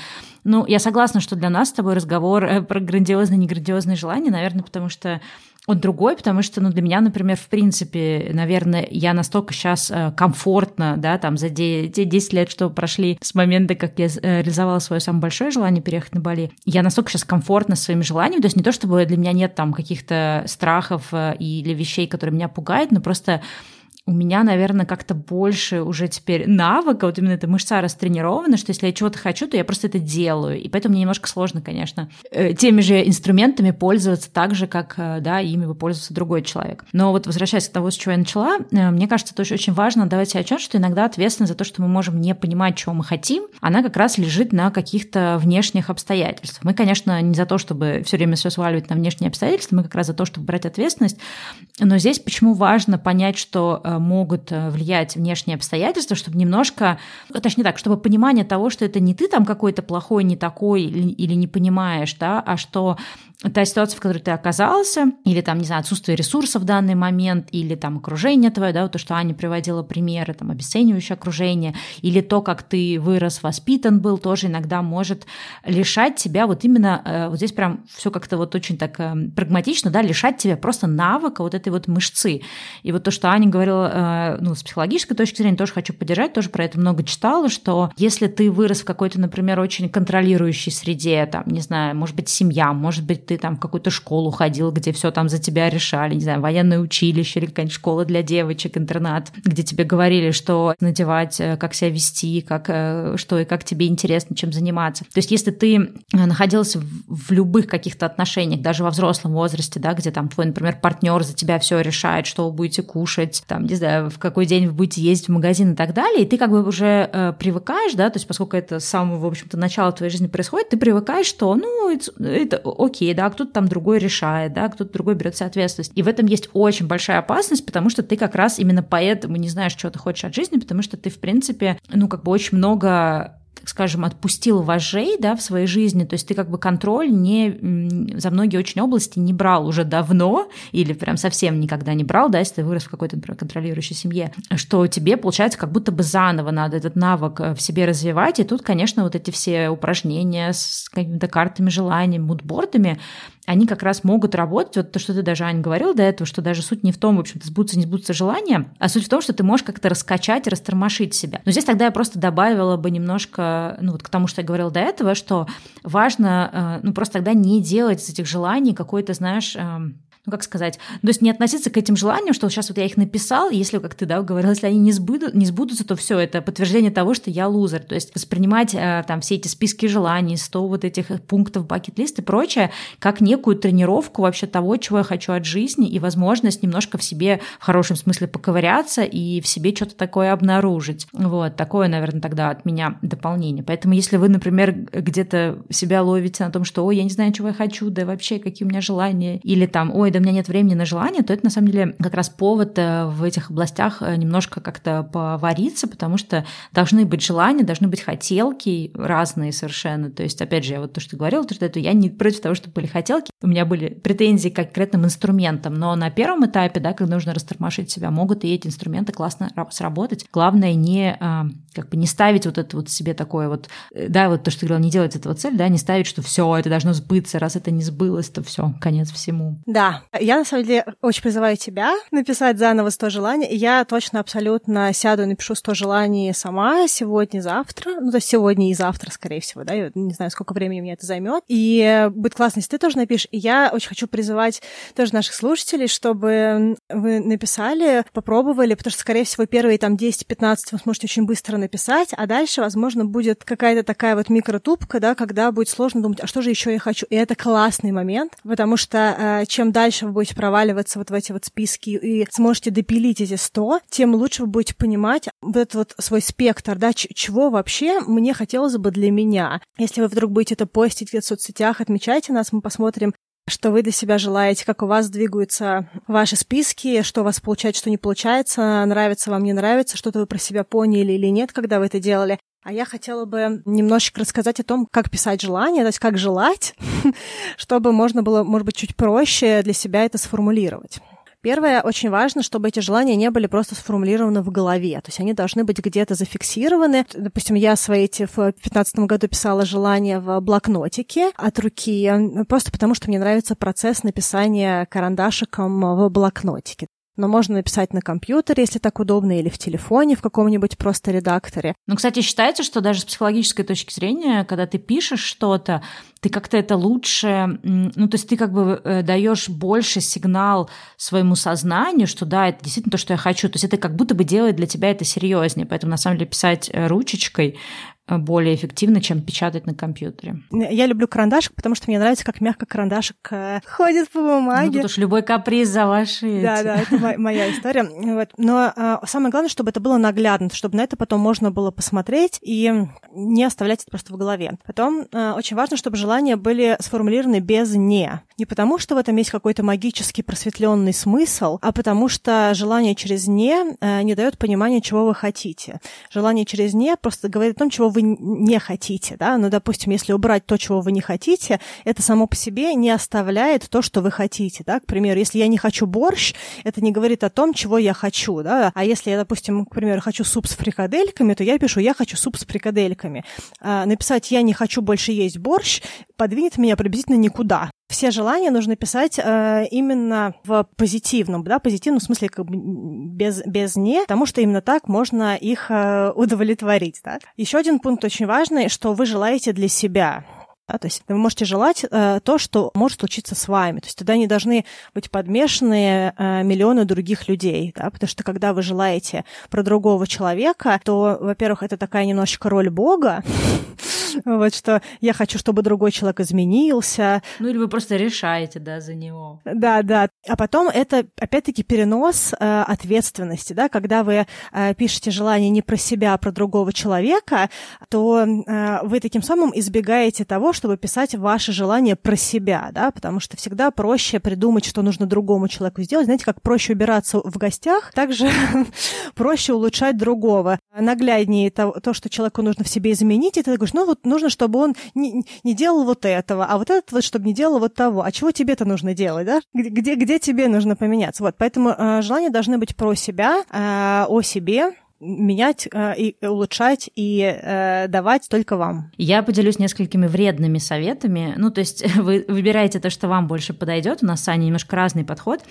ну, я согласна, что для нас с тобой разговор э, про грандиозные, неграндиозные желания, наверное, потому что он другой, потому что, ну, для меня, например, в принципе, наверное, я настолько сейчас э, комфортно, да, там, за те 10 лет, что прошли с момента, как я э, реализовала свое самое большое желание переехать на Бали, я настолько сейчас комфортна своими желаниями, то есть не то, чтобы для меня нет там каких-то страхов э, или вещей, которые меня пугают, но просто у меня, наверное, как-то больше уже теперь навыка, вот именно эта мышца растренирована, что если я чего-то хочу, то я просто это делаю. И поэтому мне немножко сложно, конечно, э, теми же инструментами пользоваться так же, как, э, да, ими бы пользовался другой человек. Но вот возвращаясь к тому, с чего я начала, э, мне кажется, тоже очень важно давать себе отчет, что иногда ответственность за то, что мы можем не понимать, чего мы хотим, она как раз лежит на каких-то внешних обстоятельствах. Мы, конечно, не за то, чтобы все время все сваливать на внешние обстоятельства, мы как раз за то, чтобы брать ответственность. Но здесь почему важно понять, что могут э, влиять внешние обстоятельства, чтобы немножко, точнее так, чтобы понимание того, что это не ты там какой-то плохой, не такой или не понимаешь, да, а что та ситуация, в которой ты оказался, или там, не знаю, отсутствие ресурсов в данный момент, или там окружение твое, да, вот то, что Аня приводила примеры, там, обесценивающее окружение, или то, как ты вырос, воспитан был, тоже иногда может лишать тебя вот именно, э, вот здесь прям все как-то вот очень так э, прагматично, да, лишать тебя просто навыка вот этой вот мышцы. И вот то, что Аня говорила э, ну, с психологической точки зрения тоже хочу поддержать, тоже про это много читала, что если ты вырос в какой-то, например, очень контролирующей среде, там, не знаю, может быть, семья, может быть, ты там в какую-то школу ходил, где все там за тебя решали, не знаю, военное училище или какая-нибудь школа для девочек, интернат, где тебе говорили, что надевать, э, как себя вести, как, э, что и как тебе интересно, чем заниматься. То есть если ты находился в любых каких-то отношениях, даже во взрослом возрасте, да, где там твой, например, партнер за тебя все решает, что вы будете кушать, там, не знаю, в какой день вы будете ездить в магазин и так далее, и ты как бы уже э, привыкаешь, да, то есть поскольку это с самого, в общем-то, начала твоей жизни происходит, ты привыкаешь, что, ну, это окей, да, кто-то там другой решает, да, кто-то другой берет ответственность. И в этом есть очень большая опасность, потому что ты как раз именно поэтому не знаешь, что ты хочешь от жизни, потому что ты, в принципе, ну, как бы очень много скажем, отпустил вожей да, в своей жизни, то есть ты как бы контроль не, за многие очень области не брал уже давно или прям совсем никогда не брал, да, если ты вырос в какой-то, например, контролирующей семье, что тебе, получается, как будто бы заново надо этот навык э, в себе развивать, и тут, конечно, вот эти все упражнения с какими-то картами желаний, мудбордами, они как раз могут работать, вот то, что ты даже, Аня, говорил до этого, что даже суть не в том, в общем-то, сбудутся, не сбудутся желания, а суть в том, что ты можешь как-то раскачать растормошить себя. Но здесь тогда я просто добавила бы немножко, ну вот к тому, что я говорила до этого, что важно, э, ну просто тогда не делать из этих желаний какой-то, знаешь, эм, ну как сказать, то есть не относиться к этим желаниям, что сейчас вот я их написал, если, как ты, да, говорил, если они не, сбудут, не сбудутся, то все это подтверждение того, что я лузер. То есть воспринимать э, там все эти списки желаний, 100 вот этих пунктов бакет-лист и прочее, как некую тренировку вообще того, чего я хочу от жизни, и возможность немножко в себе в хорошем смысле поковыряться и в себе что-то такое обнаружить. Вот, такое, наверное, тогда от меня дополнение. Поэтому если вы, например, где-то себя ловите на том, что, ой, я не знаю, чего я хочу, да вообще, какие у меня желания, или там, ой, да у меня нет времени на желание, то это на самом деле как раз повод э, в этих областях э, немножко как-то повариться, потому что должны быть желания, должны быть хотелки разные совершенно. То есть, опять же, я вот то, что говорила, то, что это я не против того, чтобы были хотелки. У меня были претензии к конкретным инструментам, но на первом этапе, да, когда нужно растормошить себя, могут и эти инструменты классно сработать. Главное не э, как бы не ставить вот это вот себе такое вот, да, вот то, что ты говорила, не делать этого цель, да, не ставить, что все, это должно сбыться, раз это не сбылось, то все, конец всему. Да, я, на самом деле, очень призываю тебя написать заново 100 желаний. Я точно абсолютно сяду и напишу 100 желаний сама сегодня, завтра. Ну, то есть сегодня и завтра, скорее всего, да. Я не знаю, сколько времени мне это займет. И будет классно, если ты тоже напишешь. И я очень хочу призывать тоже наших слушателей, чтобы вы написали, попробовали, потому что, скорее всего, первые там 10-15 вы сможете очень быстро написать, а дальше, возможно, будет какая-то такая вот микротупка, да, когда будет сложно думать, а что же еще я хочу. И это классный момент, потому что э, чем дальше дальше вы будете проваливаться вот в эти вот списки и сможете допилить эти 100, тем лучше вы будете понимать вот этот вот свой спектр, да, чего вообще мне хотелось бы для меня. Если вы вдруг будете это постить в соцсетях, отмечайте нас, мы посмотрим, что вы для себя желаете, как у вас двигаются ваши списки, что у вас получается, что не получается, нравится вам, не нравится, что-то вы про себя поняли или нет, когда вы это делали. А я хотела бы немножечко рассказать о том, как писать желание, то есть как желать, чтобы можно было, может быть, чуть проще для себя это сформулировать. Первое, очень важно, чтобы эти желания не были просто сформулированы в голове, то есть они должны быть где-то зафиксированы. Допустим, я свои эти в 2015 году писала желания в блокнотике от руки, просто потому что мне нравится процесс написания карандашиком в блокнотике но можно написать на компьютере, если так удобно, или в телефоне в каком-нибудь просто редакторе. Ну, кстати, считается, что даже с психологической точки зрения, когда ты пишешь что-то, ты как-то это лучше, ну, то есть ты как бы э, даешь больше сигнал своему сознанию, что да, это действительно то, что я хочу. То есть это как будто бы делает для тебя это серьезнее. Поэтому, на самом деле, писать э, ручечкой более эффективно, чем печатать на компьютере. Я люблю карандашик, потому что мне нравится, как мягко карандашик э, ходит по бумаге. Ну, тут уж любой каприз за ваши Да, да, это моя история. Вот. Но а, самое главное, чтобы это было наглядно, чтобы на это потом можно было посмотреть и не оставлять это просто в голове. Потом а, очень важно, чтобы желания были сформулированы без «не». Не потому, что в этом есть какой-то магический просветленный смысл, а потому что желание через «не» а, не дает понимания, чего вы хотите. Желание через «не» просто говорит о том, чего вы не хотите, да, ну, допустим, если убрать то, чего вы не хотите, это само по себе не оставляет то, что вы хотите, да, к примеру, если я не хочу борщ, это не говорит о том, чего я хочу, да, а если я, допустим, к примеру, хочу суп с фрикадельками, то я пишу, я хочу суп с фрикадельками. А написать «я не хочу больше есть борщ» подвинет меня приблизительно никуда. Все желания нужно писать э, именно в позитивном, да, позитивном смысле как бы без, без «не», потому что именно так можно их э, удовлетворить, да. Еще один пункт очень важный, что вы желаете для себя. Да, то есть вы можете желать э, то, что может случиться с вами. То есть туда не должны быть подмешаны э, миллионы других людей, да, потому что когда вы желаете про другого человека, то, во-первых, это такая немножечко роль Бога, вот что я хочу, чтобы другой человек изменился. Ну или вы просто решаете, да, за него. Да, да. А потом это, опять-таки, перенос э, ответственности, да, когда вы э, пишете желание не про себя, а про другого человека, то э, вы таким самым избегаете того, чтобы писать ваши желания про себя, да, потому что всегда проще придумать, что нужно другому человеку сделать. Знаете, как проще убираться в гостях, также проще улучшать другого. Нагляднее то, то, что человеку нужно в себе изменить, и ты говоришь, ну вот нужно, чтобы он не, не делал вот этого, а вот этот вот, чтобы не делал вот того. А чего тебе-то нужно делать, да? Где, где тебе нужно поменяться? Вот, поэтому э, желания должны быть про себя, э, о себе, менять э, и улучшать и э, давать только вам. Я поделюсь несколькими вредными советами. Ну, то есть вы выбираете то, что вам больше подойдет. У нас с Аней немножко разный подход.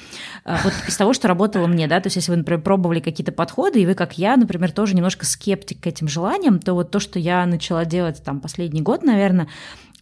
Э, вот из того, что работало мне, да, то есть если вы, например, пробовали какие-то подходы, и вы, как я, например, тоже немножко скептик к этим желаниям, то вот то, что я начала делать там последний год, наверное,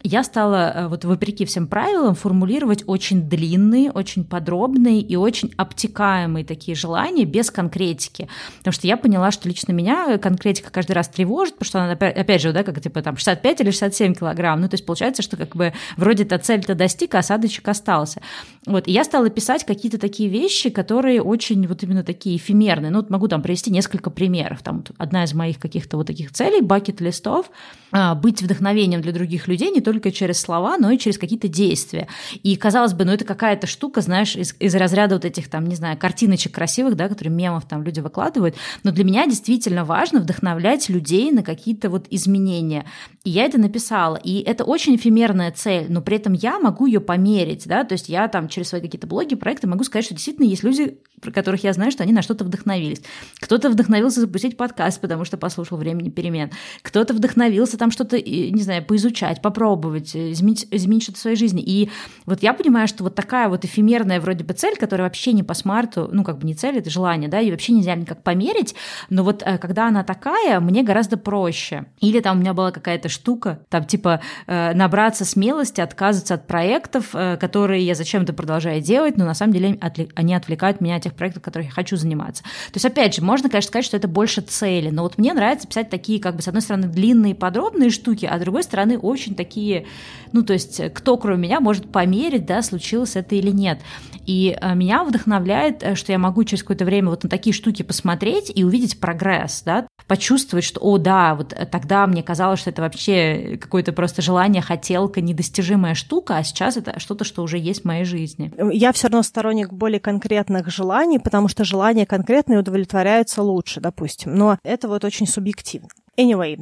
я стала, вот вопреки всем правилам, формулировать очень длинные, очень подробные и очень обтекаемые такие желания без конкретики. Потому что я поняла, что лично меня конкретика каждый раз тревожит, потому что она, опять же, да, как типа там 65 или 67 килограмм. Ну, то есть получается, что как бы вроде эта цель-то достиг, а осадочек остался. Вот, и я стала писать какие-то такие вещи, которые очень вот именно такие эфемерные. Ну, вот могу там привести несколько примеров. Там одна из моих каких-то вот таких целей, бакет-листов, а, быть вдохновением для других людей не только через слова, но и через какие-то действия. И казалось бы, ну это какая-то штука, знаешь, из, из разряда вот этих там, не знаю, картиночек красивых, да, которые мемов там люди выкладывают. Но для меня действительно важно вдохновлять людей на какие-то вот изменения. И я это написала. И это очень эфемерная цель, но при этом я могу ее померить, да, то есть я там через свои какие-то блоги, проекты могу сказать, что действительно есть люди, про которых я знаю, что они на что-то вдохновились. Кто-то вдохновился запустить подкаст, потому что послушал «Времени перемен». Кто-то вдохновился там что-то, не знаю, поизучать, попробовать, изменить, изменить что-то в своей жизни. И вот я понимаю, что вот такая вот эфемерная вроде бы цель, которая вообще не по смарту, ну как бы не цель, это желание, да, и вообще нельзя никак померить, но вот э, когда она такая, мне гораздо проще. Или там у меня была какая-то штука, там типа э, набраться смелости, отказываться от проектов, э, которые я зачем-то продолжаю делать, но на самом деле они отвлекают меня от тех проектов, которых я хочу заниматься. То есть, опять же, можно, конечно, сказать, что это больше цели, но вот мне нравится писать такие, как бы, с одной стороны, длинные, подробные штуки, а с другой стороны, очень такие, ну, то есть, кто, кроме меня, может померить, да, случилось это или нет. И э, меня вдохновляет, э, что я могу через какое-то время вот на такие штуки посмотреть и увидеть прогресс, да, почувствовать, что, о, да, вот тогда мне казалось, что это вообще какое-то просто желание, хотелка, недостижимая штука, а сейчас это что-то, что уже есть в моей жизни. Я все равно сторонник более конкретных желаний, потому что желания конкретные удовлетворяются лучше, допустим. Но это вот очень субъективно. Anyway,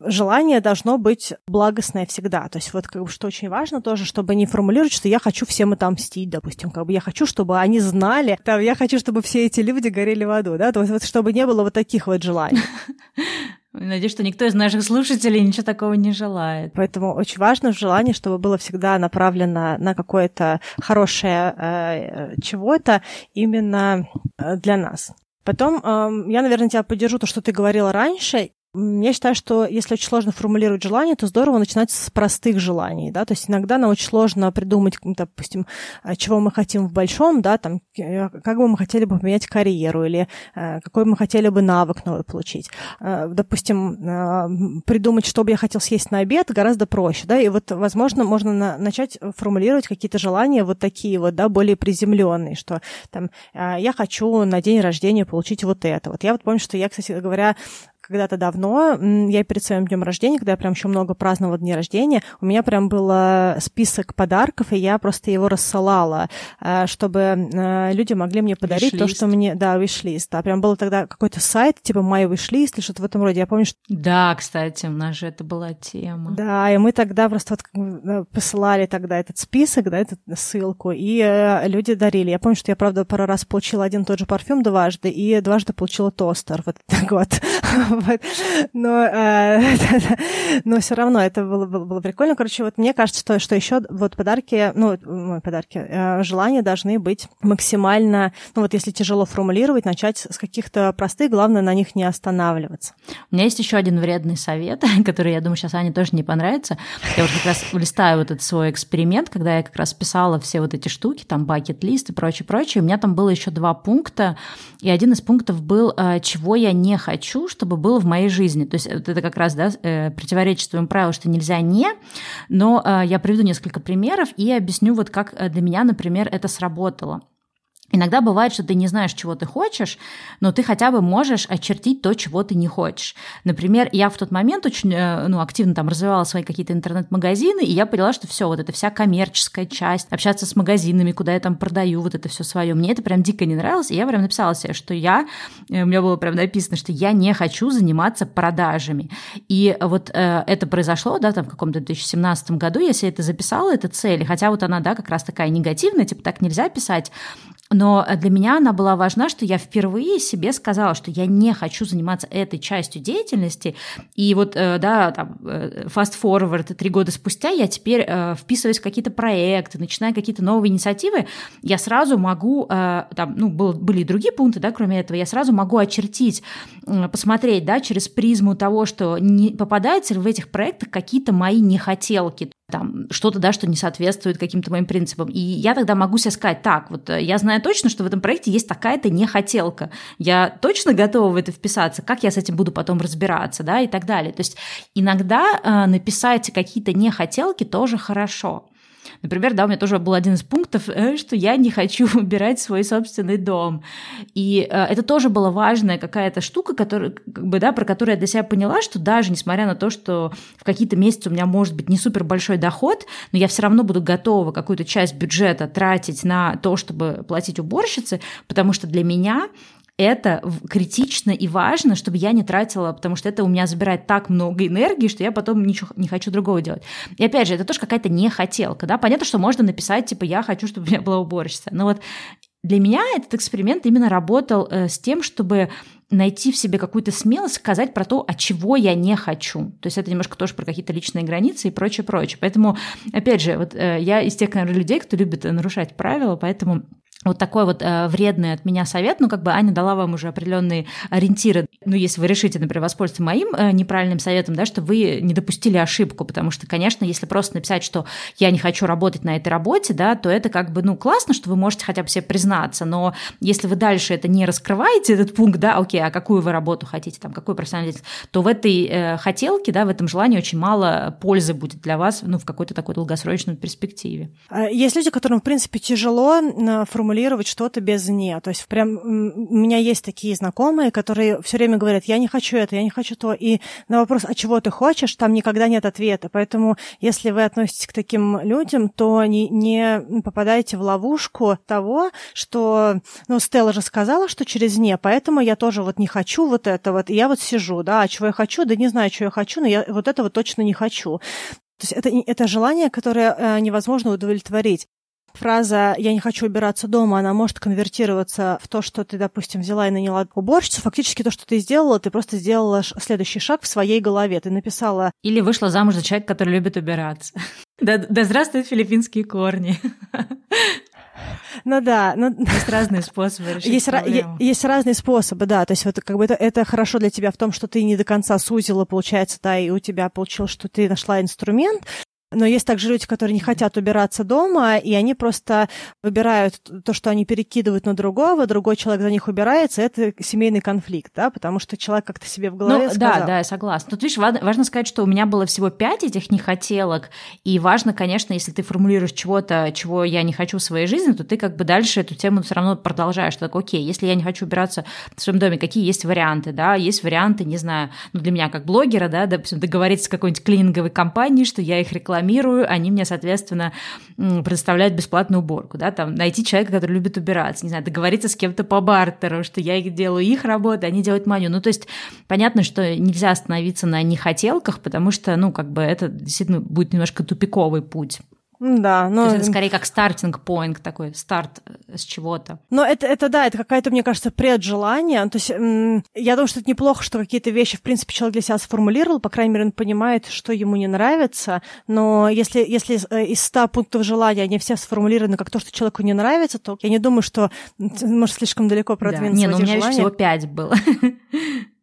желание должно быть благостное всегда. То есть вот как бы что очень важно тоже, чтобы не формулировать, что я хочу всем отомстить, допустим, как бы я хочу, чтобы они знали, там, я хочу, чтобы все эти люди горели в аду, да, то есть вот чтобы не было вот таких вот желаний. Надеюсь, что никто из наших слушателей ничего такого не желает. Поэтому очень важно желание, чтобы было всегда направлено на какое-то хорошее э, чего-то именно э, для нас. Потом э, я, наверное, тебя поддержу то, что ты говорила раньше, я считаю, что если очень сложно формулировать желание, то здорово начинать с простых желаний, да, то есть иногда нам очень сложно придумать, допустим, а, чего мы хотим в большом, да, там, э, как бы мы хотели бы поменять карьеру или э, какой мы хотели бы навык новый получить. Э, допустим, придумать, что бы я хотел съесть на обед, гораздо проще, да, и вот, возможно, можно на, начать формулировать какие-то желания вот такие вот, да, более приземленные, что там я хочу на день рождения получить вот это. Вот я вот помню, что я, кстати говоря, когда-то давно, я перед своим днем рождения, когда я прям еще много праздновала дни рождения, у меня прям был список подарков, и я просто его рассылала, э, чтобы э, люди могли мне подарить то, что мне... Да, виш-лист. Да, прям был тогда какой-то сайт, типа My Wishlist или что-то в этом роде. Я помню, что... Да, кстати, у нас же это была тема. Да, и мы тогда просто вот э, посылали тогда этот список, да, эту ссылку, и э, люди дарили. Я помню, что я, правда, пару раз получила один и тот же парфюм дважды, и дважды получила тостер вот так вот. Но, но все равно это было, было, было прикольно. Короче, вот мне кажется, что, что еще вот подарки, ну, подарки, желания должны быть максимально, ну вот если тяжело формулировать, начать с каких-то простых, главное на них не останавливаться. У меня есть еще один вредный совет, который, я думаю, сейчас Ане тоже не понравится. Я вот как раз листаю вот этот свой эксперимент, когда я как раз писала все вот эти штуки, там бакет-лист и прочее, прочее. У меня там было еще два пункта, и один из пунктов был, э, чего я не хочу, чтобы было в моей жизни. То есть вот это как раз да, э, противоречит своему правилу, что нельзя не, но э, я приведу несколько примеров и объясню вот как для меня, например, это сработало. Иногда бывает, что ты не знаешь, чего ты хочешь, но ты хотя бы можешь очертить то, чего ты не хочешь. Например, я в тот момент очень э, ну, активно там развивала свои какие-то интернет-магазины, и я поняла, что все, вот эта вся коммерческая часть, общаться с магазинами, куда я там продаю вот это все свое, мне это прям дико не нравилось, и я прям написала себе, что я, э, у меня было прям написано, что я не хочу заниматься продажами. И вот э, это произошло, да, там в каком-то 2017 году, я себе это записала, эта цель, хотя вот она, да, как раз такая негативная, типа так нельзя писать, но для меня она была важна, что я впервые себе сказала, что я не хочу заниматься этой частью деятельности. И вот, э, да, там, э, fast forward, три года спустя я теперь э, вписываюсь в какие-то проекты, начинаю какие-то новые инициативы, я сразу могу, там, ну, был, были и другие пункты, да, кроме этого, я сразу могу очертить, посмотреть, да, через призму того, что не попадаются ли в этих проектах какие-то мои нехотелки, там что-то, да, что не соответствует каким-то моим принципам. И я тогда могу себе сказать, так, вот э, я знаю точно, что в этом проекте есть такая-то нехотелка. Я точно готова в это вписаться, как я с этим буду потом разбираться, да, и так далее. То есть иногда э, написать какие-то нехотелки тоже хорошо. Например, да, у меня тоже был один из пунктов, э, что я не хочу убирать свой собственный дом. И э, это тоже была важная какая-то штука, которая, как бы, да, про которую я для себя поняла, что даже несмотря на то, что в какие-то месяцы у меня может быть не супер большой доход, но я все равно буду готова какую-то часть бюджета тратить на то, чтобы платить уборщице, потому что для меня это критично и важно, чтобы я не тратила, потому что это у меня забирает так много энергии, что я потом ничего не хочу другого делать. И опять же, это тоже какая-то нехотелка, да, понятно, что можно написать, типа, я хочу, чтобы у меня была уборщица, но вот для меня этот эксперимент именно работал э, с тем, чтобы найти в себе какую-то смелость сказать про то, а чего я не хочу. То есть это немножко тоже про какие-то личные границы и прочее, прочее. Поэтому, опять же, вот э, я из тех, наверное, людей, кто любит нарушать правила, поэтому вот такой вот э, вредный от меня совет, ну, как бы Аня дала вам уже определенные ориентиры, ну, если вы решите, например, воспользоваться моим э, неправильным советом, да, что вы не допустили ошибку, потому что, конечно, если просто написать, что я не хочу работать на этой работе, да, то это как бы, ну, классно, что вы можете хотя бы себе признаться, но если вы дальше это не раскрываете, этот пункт, да, окей, а какую вы работу хотите, там, какую профессиональность, то в этой э, хотелке, да, в этом желании очень мало пользы будет для вас, ну, в какой-то такой долгосрочной перспективе. А есть люди, которым, в принципе, тяжело формулировать формулировать что-то без «не». То есть прям у меня есть такие знакомые, которые все время говорят, я не хочу это, я не хочу то. И на вопрос, а чего ты хочешь, там никогда нет ответа. Поэтому если вы относитесь к таким людям, то не, не попадаете в ловушку того, что, ну, Стелла же сказала, что через «не», поэтому я тоже вот не хочу вот это вот. И я вот сижу, да, а чего я хочу? Да не знаю, что я хочу, но я вот этого точно не хочу. То есть это, это желание, которое э, невозможно удовлетворить фраза «я не хочу убираться дома», она может конвертироваться в то, что ты, допустим, взяла и наняла уборщицу. Фактически то, что ты сделала, ты просто сделала следующий шаг в своей голове. Ты написала... Или вышла замуж за человека, который любит убираться. Да, да здравствуют филиппинские корни. Ну да, ну есть разные способы решить есть, проблему. есть разные способы, да. То есть вот как бы это, это хорошо для тебя в том, что ты не до конца сузила, получается, да, и у тебя получилось, что ты нашла инструмент, но есть также люди, которые не хотят убираться дома, и они просто выбирают то, что они перекидывают на другого, другой человек за них убирается, это семейный конфликт, да, потому что человек как-то себе в голове ну, сказал. Да, да, я согласна. Тут, видишь, важно, сказать, что у меня было всего пять этих нехотелок, и важно, конечно, если ты формулируешь чего-то, чего я не хочу в своей жизни, то ты как бы дальше эту тему все равно продолжаешь. Так, окей, если я не хочу убираться в своем доме, какие есть варианты, да, есть варианты, не знаю, ну, для меня как блогера, да, допустим, договориться с какой-нибудь клининговой компанией, что я их рекламирую, рекламирую, они мне, соответственно, предоставляют бесплатную уборку, да, там найти человека, который любит убираться, не знаю, договориться с кем-то по бартеру, что я делаю их работу, они делают мою. Ну, то есть понятно, что нельзя остановиться на нехотелках, потому что, ну, как бы это действительно будет немножко тупиковый путь. Да, но... То есть это скорее как стартинг поинт такой, старт э, с чего-то. Но это, это да, это какая-то, мне кажется, преджелание. То есть я думаю, что это неплохо, что какие-то вещи, в принципе, человек для себя сформулировал, по крайней мере, он понимает, что ему не нравится, но если, если э, из 100 пунктов желания они все сформулированы как то, что человеку не нравится, то я не думаю, что может слишком далеко продвинуться да. Не, ну у меня желания. всего 5 было.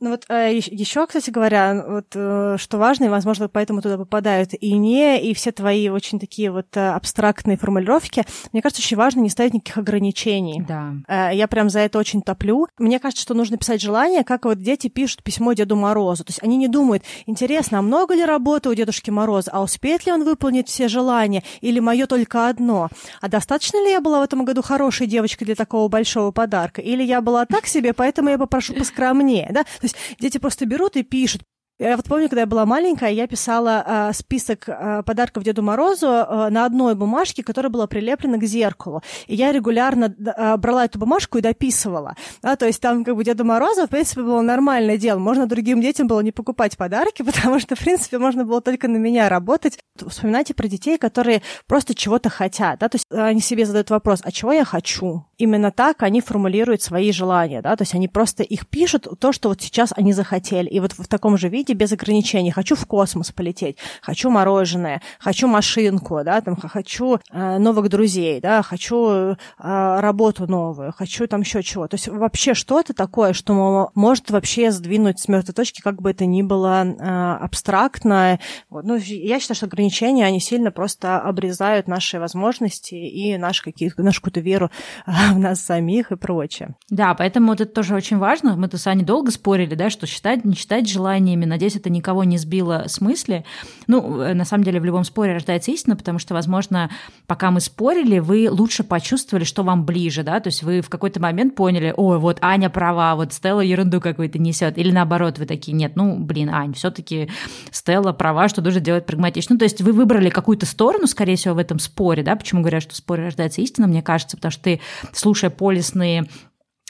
Ну вот э, еще, кстати говоря, вот э, что важно, и, возможно, поэтому туда попадают и не, и все твои очень такие вот э, абстрактные формулировки. Мне кажется, очень важно не ставить никаких ограничений. Да. Я прям за это очень топлю. Мне кажется, что нужно писать желание, как вот дети пишут письмо Деду Морозу. То есть они не думают, интересно, а много ли работы у Дедушки Мороза, а успеет ли он выполнить все желания, или мое только одно? А достаточно ли я была в этом году хорошей девочкой для такого большого подарка? Или я была так себе, поэтому я попрошу поскромнее, да? Есть дети просто берут и пишут, я вот помню, когда я была маленькая, я писала э, список э, подарков Деду Морозу э, на одной бумажке, которая была прилеплена к зеркалу. И я регулярно э, брала эту бумажку и дописывала. Да, то есть там как бы Деду Морозу, в принципе, было нормальное дело. Можно другим детям было не покупать подарки, потому что, в принципе, можно было только на меня работать. Вспоминайте про детей, которые просто чего-то хотят. Да? То есть они себе задают вопрос, а чего я хочу? Именно так они формулируют свои желания. Да? То есть они просто их пишут, то, что вот сейчас они захотели. И вот в таком же виде без ограничений. Хочу в космос полететь, хочу мороженое, хочу машинку, да, там, хочу э, новых друзей, да, хочу э, работу новую, хочу там еще чего. То есть вообще что-то такое, что может вообще сдвинуть с мертвой точки, как бы это ни было э, абстрактно. Вот. Ну, я считаю, что ограничения, они сильно просто обрезают наши возможности и нашу, какие, нашу какую-то веру э, в нас самих и прочее. Да, поэтому вот это тоже очень важно. Мы-то с Аней долго спорили, да, что считать, не считать желаниями. Надеюсь, это никого не сбило с мысли. Ну, э, на самом деле, в любом споре рождается истина, потому что, возможно, пока мы спорили, вы лучше почувствовали, что вам ближе, да, то есть вы в какой-то момент поняли, ой, вот Аня права, вот Стелла ерунду какую-то несет, или наоборот, вы такие, нет, ну, блин, Ань, все-таки Стелла права, что нужно делать прагматично. Ну, то есть вы выбрали какую-то сторону, скорее всего, в этом споре, да, почему говорят, что в споре рождается истина, мне кажется, потому что ты, слушая полисные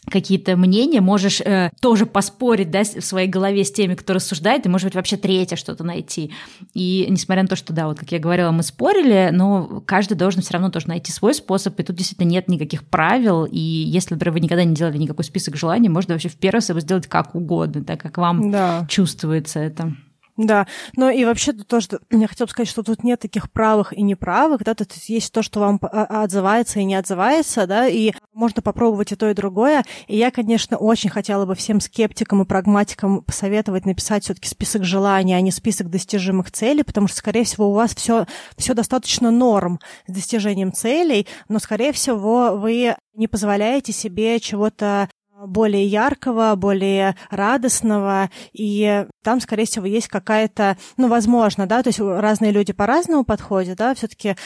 какие-то мнения, можешь э, тоже поспорить да, в своей голове с теми, кто рассуждает, и, может быть, вообще третье что-то найти. И несмотря на то, что, да, вот как я говорила, мы спорили, но каждый должен все равно тоже найти свой способ, и тут действительно нет никаких правил, и если, например, вы никогда не делали никакой список желаний, можно вообще в первый раз его сделать как угодно, так как вам да. чувствуется это. Да, но и вообще тоже я хотела бы сказать, что тут нет таких правых и неправых, да, тут есть то, что вам а, отзывается и не отзывается, да, и можно попробовать и то, и другое. И я, конечно, очень хотела бы всем скептикам и прагматикам посоветовать написать все-таки список желаний, а не список достижимых целей, потому что, скорее всего, у вас все, все достаточно норм с достижением целей, но, скорее всего, вы не позволяете себе чего-то более яркого, более радостного, и там, скорее всего, есть какая-то, ну, возможно, да, то есть разные люди по-разному подходят, да, все-таки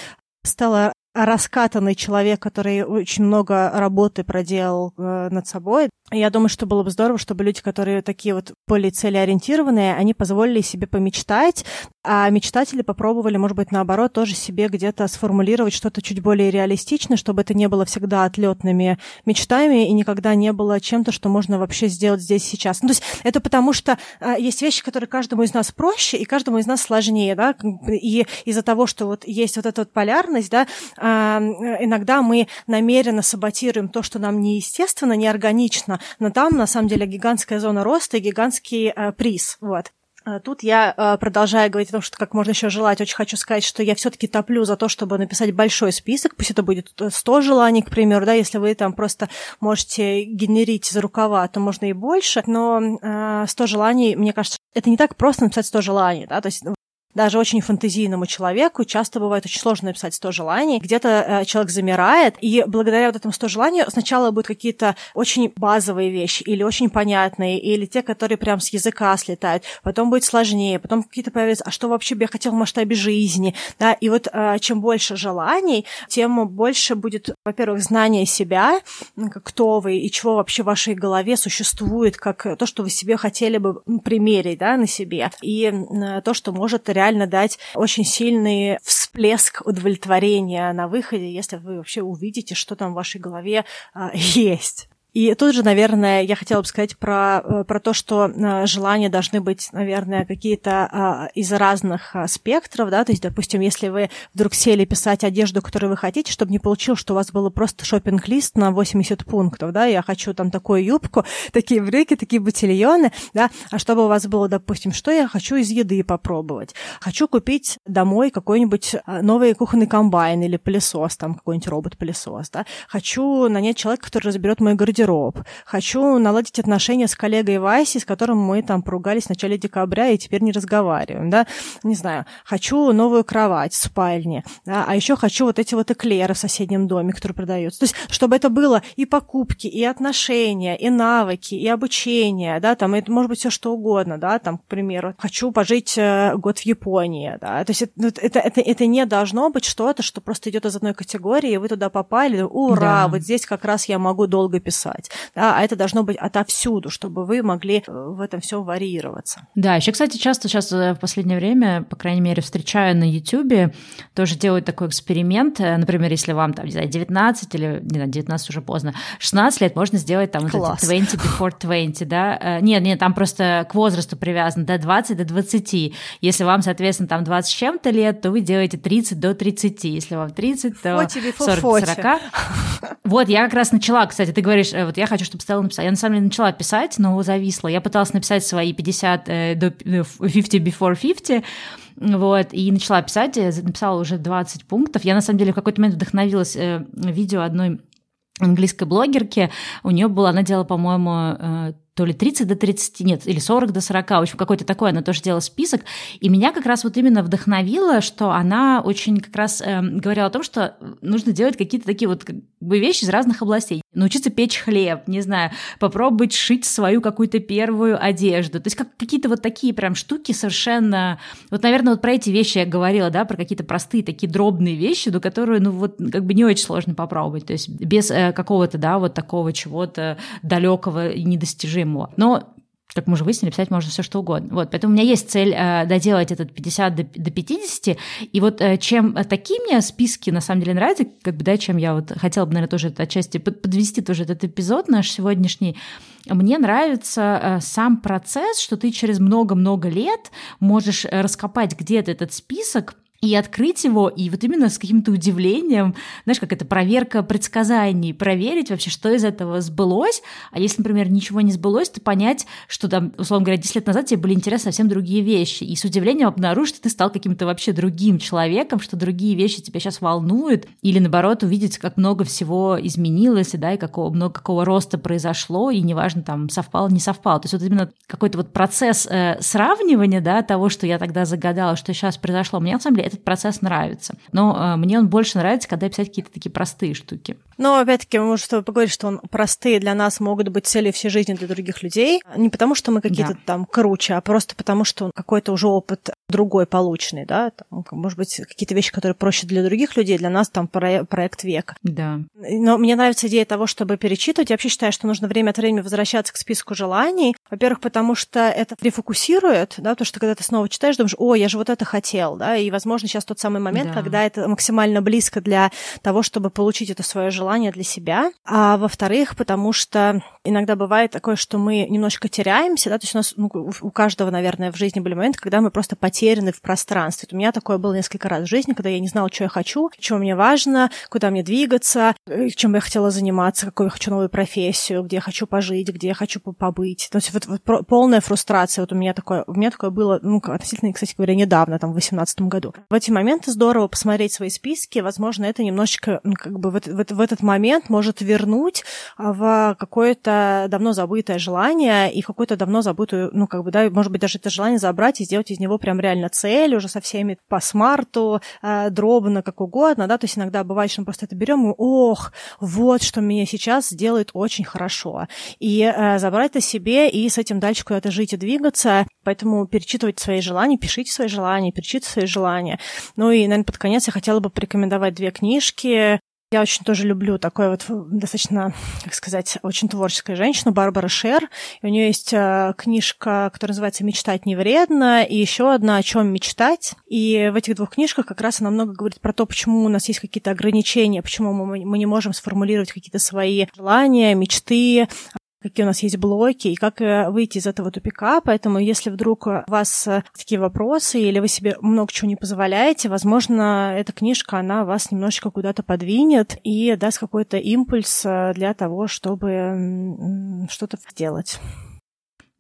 стало раскатанный человек, который очень много работы проделал э, над собой. Я думаю, что было бы здорово, чтобы люди, которые такие вот более целеориентированные, они позволили себе помечтать, а мечтатели попробовали, может быть, наоборот, тоже себе где-то сформулировать что-то чуть более реалистичное, чтобы это не было всегда отлетными мечтами и никогда не было чем-то, что можно вообще сделать здесь сейчас. Ну, то есть это потому, что э, есть вещи, которые каждому из нас проще и каждому из нас сложнее, да, и из-за того, что вот есть вот эта вот полярность, да, иногда мы намеренно саботируем то, что нам неестественно, неорганично, но там на самом деле гигантская зона роста и гигантский э, приз. Вот. А тут я э, продолжаю говорить о том, что как можно еще желать. Очень хочу сказать, что я все-таки топлю за то, чтобы написать большой список. Пусть это будет 100 желаний, к примеру, да, если вы там просто можете генерить из рукава, то можно и больше. Но 100 э, желаний, мне кажется, это не так просто написать 100 желаний, да, то есть даже очень фантазийному человеку часто бывает очень сложно написать 100 желаний. Где-то э, человек замирает, и благодаря вот этому 100 желанию сначала будут какие-то очень базовые вещи, или очень понятные, или те, которые прям с языка слетают. Потом будет сложнее, потом какие-то появятся, а что вообще бы я хотел в масштабе жизни? Да? И вот э, чем больше желаний, тем больше будет, во-первых, знание себя, кто вы и чего вообще в вашей голове существует, как то, что вы себе хотели бы примерить да, на себе, и э, то, что может реально реально дать очень сильный всплеск удовлетворения на выходе, если вы вообще увидите, что там в вашей голове а, есть. И тут же, наверное, я хотела бы сказать про, э, про то, что э, желания должны быть, наверное, какие-то а, из разных спектров, да, то есть, допустим, если вы вдруг сели писать одежду, которую вы хотите, чтобы не получилось, что у вас было просто шопинг лист на 80 пунктов, да, я хочу там такую юбку, такие брюки, такие ботильоны, да, а чтобы у вас было, допустим, что я хочу из еды попробовать, хочу купить домой какой-нибудь а, новый кухонный комбайн или пылесос, там какой-нибудь робот-пылесос, да, хочу нанять человека, который разберет мой гардероб, гардероб. Хочу наладить отношения с коллегой Вайси, с которым мы там поругались в начале декабря и теперь не разговариваем, да. Не знаю, хочу новую кровать в спальне, да? а еще хочу вот эти вот эклеры в соседнем доме, которые продаются. То есть, чтобы это было и покупки, и отношения, и навыки, и обучение, да, там, это может быть все что угодно, да, там, к примеру, хочу пожить э, год в Японии, да, то есть это, это, это, это не должно быть что-то, что просто идет из одной категории, и вы туда попали, ура, да. вот здесь как раз я могу долго писать делать. Да, а это должно быть отовсюду, чтобы вы могли э, в этом все варьироваться. Да, еще, кстати, часто сейчас э, в последнее время, по крайней мере, встречаю на YouTube, тоже делают такой эксперимент. Э, например, если вам там, не знаю, 19 или, не знаю, 19 уже поздно, 16 лет, можно сделать там Класс. вот эти 20 before 20, да. Нет, нет, там просто к возрасту привязано, до 20 до 20. Если вам, соответственно, там 20 с чем-то лет, то вы делаете 30 до 30. Если вам 30, то 40 до 40. Вот, я как раз начала, кстати, ты говоришь, вот я хочу, чтобы Стелла написала. Я на самом деле начала писать, но зависла. Я пыталась написать свои 50 э, до 50 э, before 50, вот, и начала писать, написала уже 20 пунктов. Я, на самом деле, в какой-то момент вдохновилась э, видео одной английской блогерки. У нее было, она делала, по-моему, э, то ли 30 до 30, нет, или 40 до 40, в общем, какой-то такой, она тоже делала список, и меня как раз вот именно вдохновило, что она очень как раз э, говорила о том, что нужно делать какие-то такие вот как бы вещи из разных областей. Научиться печь хлеб, не знаю, попробовать шить свою какую-то первую одежду. То есть как какие-то вот такие прям штуки совершенно... Вот, наверное, вот про эти вещи я говорила, да, про какие-то простые такие дробные вещи, до которые, ну вот, как бы не очень сложно попробовать. То есть без э, какого-то, да, вот такого чего-то далекого и недостижимого. Но как мы уже выяснили, писать можно все что угодно. Вот, поэтому у меня есть цель э, доделать этот 50 до, до 50. И вот э, чем такие мне списки на самом деле нравятся, как бы, да, чем я вот хотела бы, наверное, тоже отчасти под, подвести тоже этот эпизод наш сегодняшний, мне нравится э, сам процесс, что ты через много-много лет можешь э, раскопать где-то этот список, и открыть его, и вот именно с каким-то удивлением, знаешь, как это проверка предсказаний, проверить вообще, что из этого сбылось, а если, например, ничего не сбылось, то понять, что там, условно говоря, 10 лет назад тебе были интересны совсем другие вещи, и с удивлением обнаружить, что ты стал каким-то вообще другим человеком, что другие вещи тебя сейчас волнуют, или наоборот увидеть, как много всего изменилось, и, да, и какого, много какого роста произошло, и неважно, там, совпал, не совпал. То есть вот именно какой-то вот процесс э, сравнивания, да, того, что я тогда загадала, что сейчас произошло, мне на самом деле этот процесс нравится. Но э, мне он больше нравится, когда писать какие-то такие простые штуки. Но опять-таки мы можем поговорить, что он простые для нас могут быть цели всей жизни для других людей. Не потому, что мы какие-то да. там круче, а просто потому, что какой-то уже опыт другой полученный, да, там, может быть, какие-то вещи, которые проще для других людей, для нас там проект век. Да. Но мне нравится идея того, чтобы перечитывать. Я вообще считаю, что нужно время от времени возвращаться к списку желаний. Во-первых, потому что это рефокусирует, да, потому что когда ты снова читаешь, думаешь, о, я же вот это хотел, да, и, возможно, сейчас тот самый момент, да. когда это максимально близко для того, чтобы получить это свое желание для себя. А во-вторых, потому что иногда бывает такое, что мы немножко теряемся, да, то есть у нас, ну, у каждого, наверное, в жизни были моменты, когда мы просто потеряны в пространстве. У меня такое было несколько раз в жизни, когда я не знала, что я хочу, что мне важно, куда мне двигаться, э, чем я хотела заниматься, какую я хочу новую профессию, где я хочу пожить, где я хочу побыть. То есть вот, вот полная фрустрация. Вот у меня такое, у меня такое было, ну, относительно, кстати говоря, недавно, там, в 2018 году. В эти моменты здорово посмотреть свои списки, возможно, это немножечко, ну, как бы в, в, в этот момент может вернуть а, в какое-то давно забытое желание и в какую-то давно забытую, ну, как бы, да, может быть, даже это желание забрать и сделать из него прям реально цель уже со всеми по смарту, э, дробно, как угодно, да, то есть иногда бывает, что мы просто это берем и, ох, вот что меня сейчас сделает очень хорошо. И э, забрать это себе и с этим дальше куда-то жить и двигаться, поэтому перечитывать свои желания, пишите свои желания, перечитывайте свои желания. Ну и, наверное, под конец я хотела бы порекомендовать две книжки. Я очень тоже люблю такой вот достаточно, как сказать, очень творческая женщина, Барбара Шер. И у нее есть э, книжка, которая называется «Мечтать не вредно», и еще одна «О чем мечтать». И в этих двух книжках как раз она много говорит про то, почему у нас есть какие-то ограничения, почему мы не можем сформулировать какие-то свои желания, мечты, какие у нас есть блоки и как э, выйти из этого тупика. Поэтому, если вдруг у вас э, такие вопросы или вы себе много чего не позволяете, возможно, эта книжка, она вас немножечко куда-то подвинет и даст какой-то импульс э, для того, чтобы что-то сделать.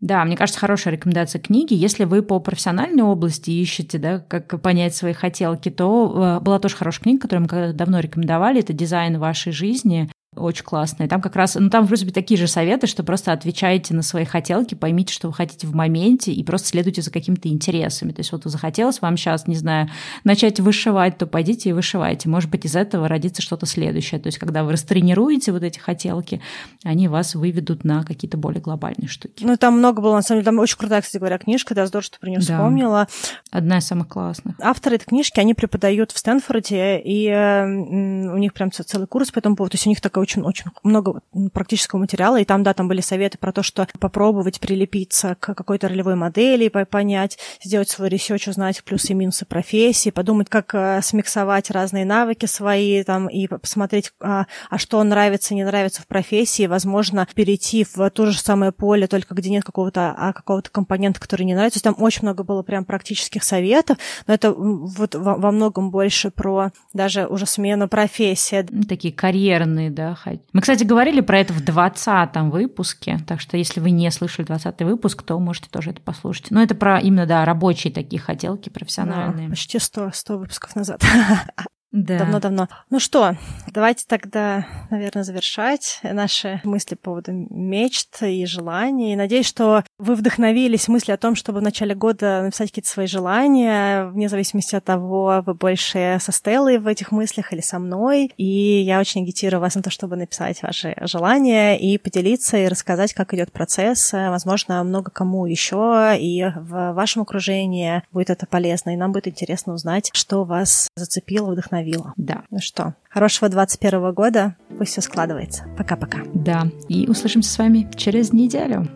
Да, мне кажется, хорошая рекомендация книги. Если вы по профессиональной области ищете, да, как понять свои хотелки, то была тоже хорошая книга, которую мы когда-то давно рекомендовали. Это «Дизайн вашей жизни» очень классные. Там как раз, ну там, в принципе, такие же советы, что просто отвечаете на свои хотелки, поймите, что вы хотите в моменте, и просто следуйте за какими-то интересами. То есть вот захотелось вам сейчас, не знаю, начать вышивать, то пойдите и вышивайте. Может быть, из этого родится что-то следующее. То есть когда вы растренируете вот эти хотелки, они вас выведут на какие-то более глобальные штуки. Ну, там много было, на самом деле, там очень крутая, кстати говоря, книжка, да, здорово, что про нее да. вспомнила. Одна из самых классных. Авторы этой книжки, они преподают в Стэнфорде, и э, у них прям целый курс по этому поводу. То есть у них такой очень, очень много практического материала, и там, да, там были советы про то, что попробовать прилепиться к какой-то ролевой модели, понять, сделать свой research, узнать плюсы и минусы профессии, подумать, как э, смиксовать разные навыки свои, там, и посмотреть, а, а что нравится, не нравится в профессии, возможно, перейти в то же самое поле, только где нет какого-то а, какого-то компонента, который не нравится. там очень много было прям практических советов, но это вот во, во многом больше про даже уже смену профессии. Такие карьерные, да, слушать. Мы, кстати, говорили про это в 20 выпуске, так что если вы не слышали 20 выпуск, то можете тоже это послушать. Но это про именно, да, рабочие такие хотелки профессиональные. Да, почти 100, 100 выпусков назад. Да. Давно-давно. Ну что, давайте тогда, наверное, завершать наши мысли по поводу мечт и желаний. Надеюсь, что вы вдохновились мысли о том, чтобы в начале года написать какие-то свои желания, вне зависимости от того, вы больше со Стеллой в этих мыслях или со мной. И я очень агитирую вас на то, чтобы написать ваши желания и поделиться, и рассказать, как идет процесс. Возможно, много кому еще и в вашем окружении будет это полезно, и нам будет интересно узнать, что вас зацепило, вдохновило вдохновила. Да. Ну что, хорошего 21 года, пусть все складывается. Пока-пока. Да, и услышимся с вами через неделю.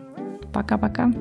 Пока-пока.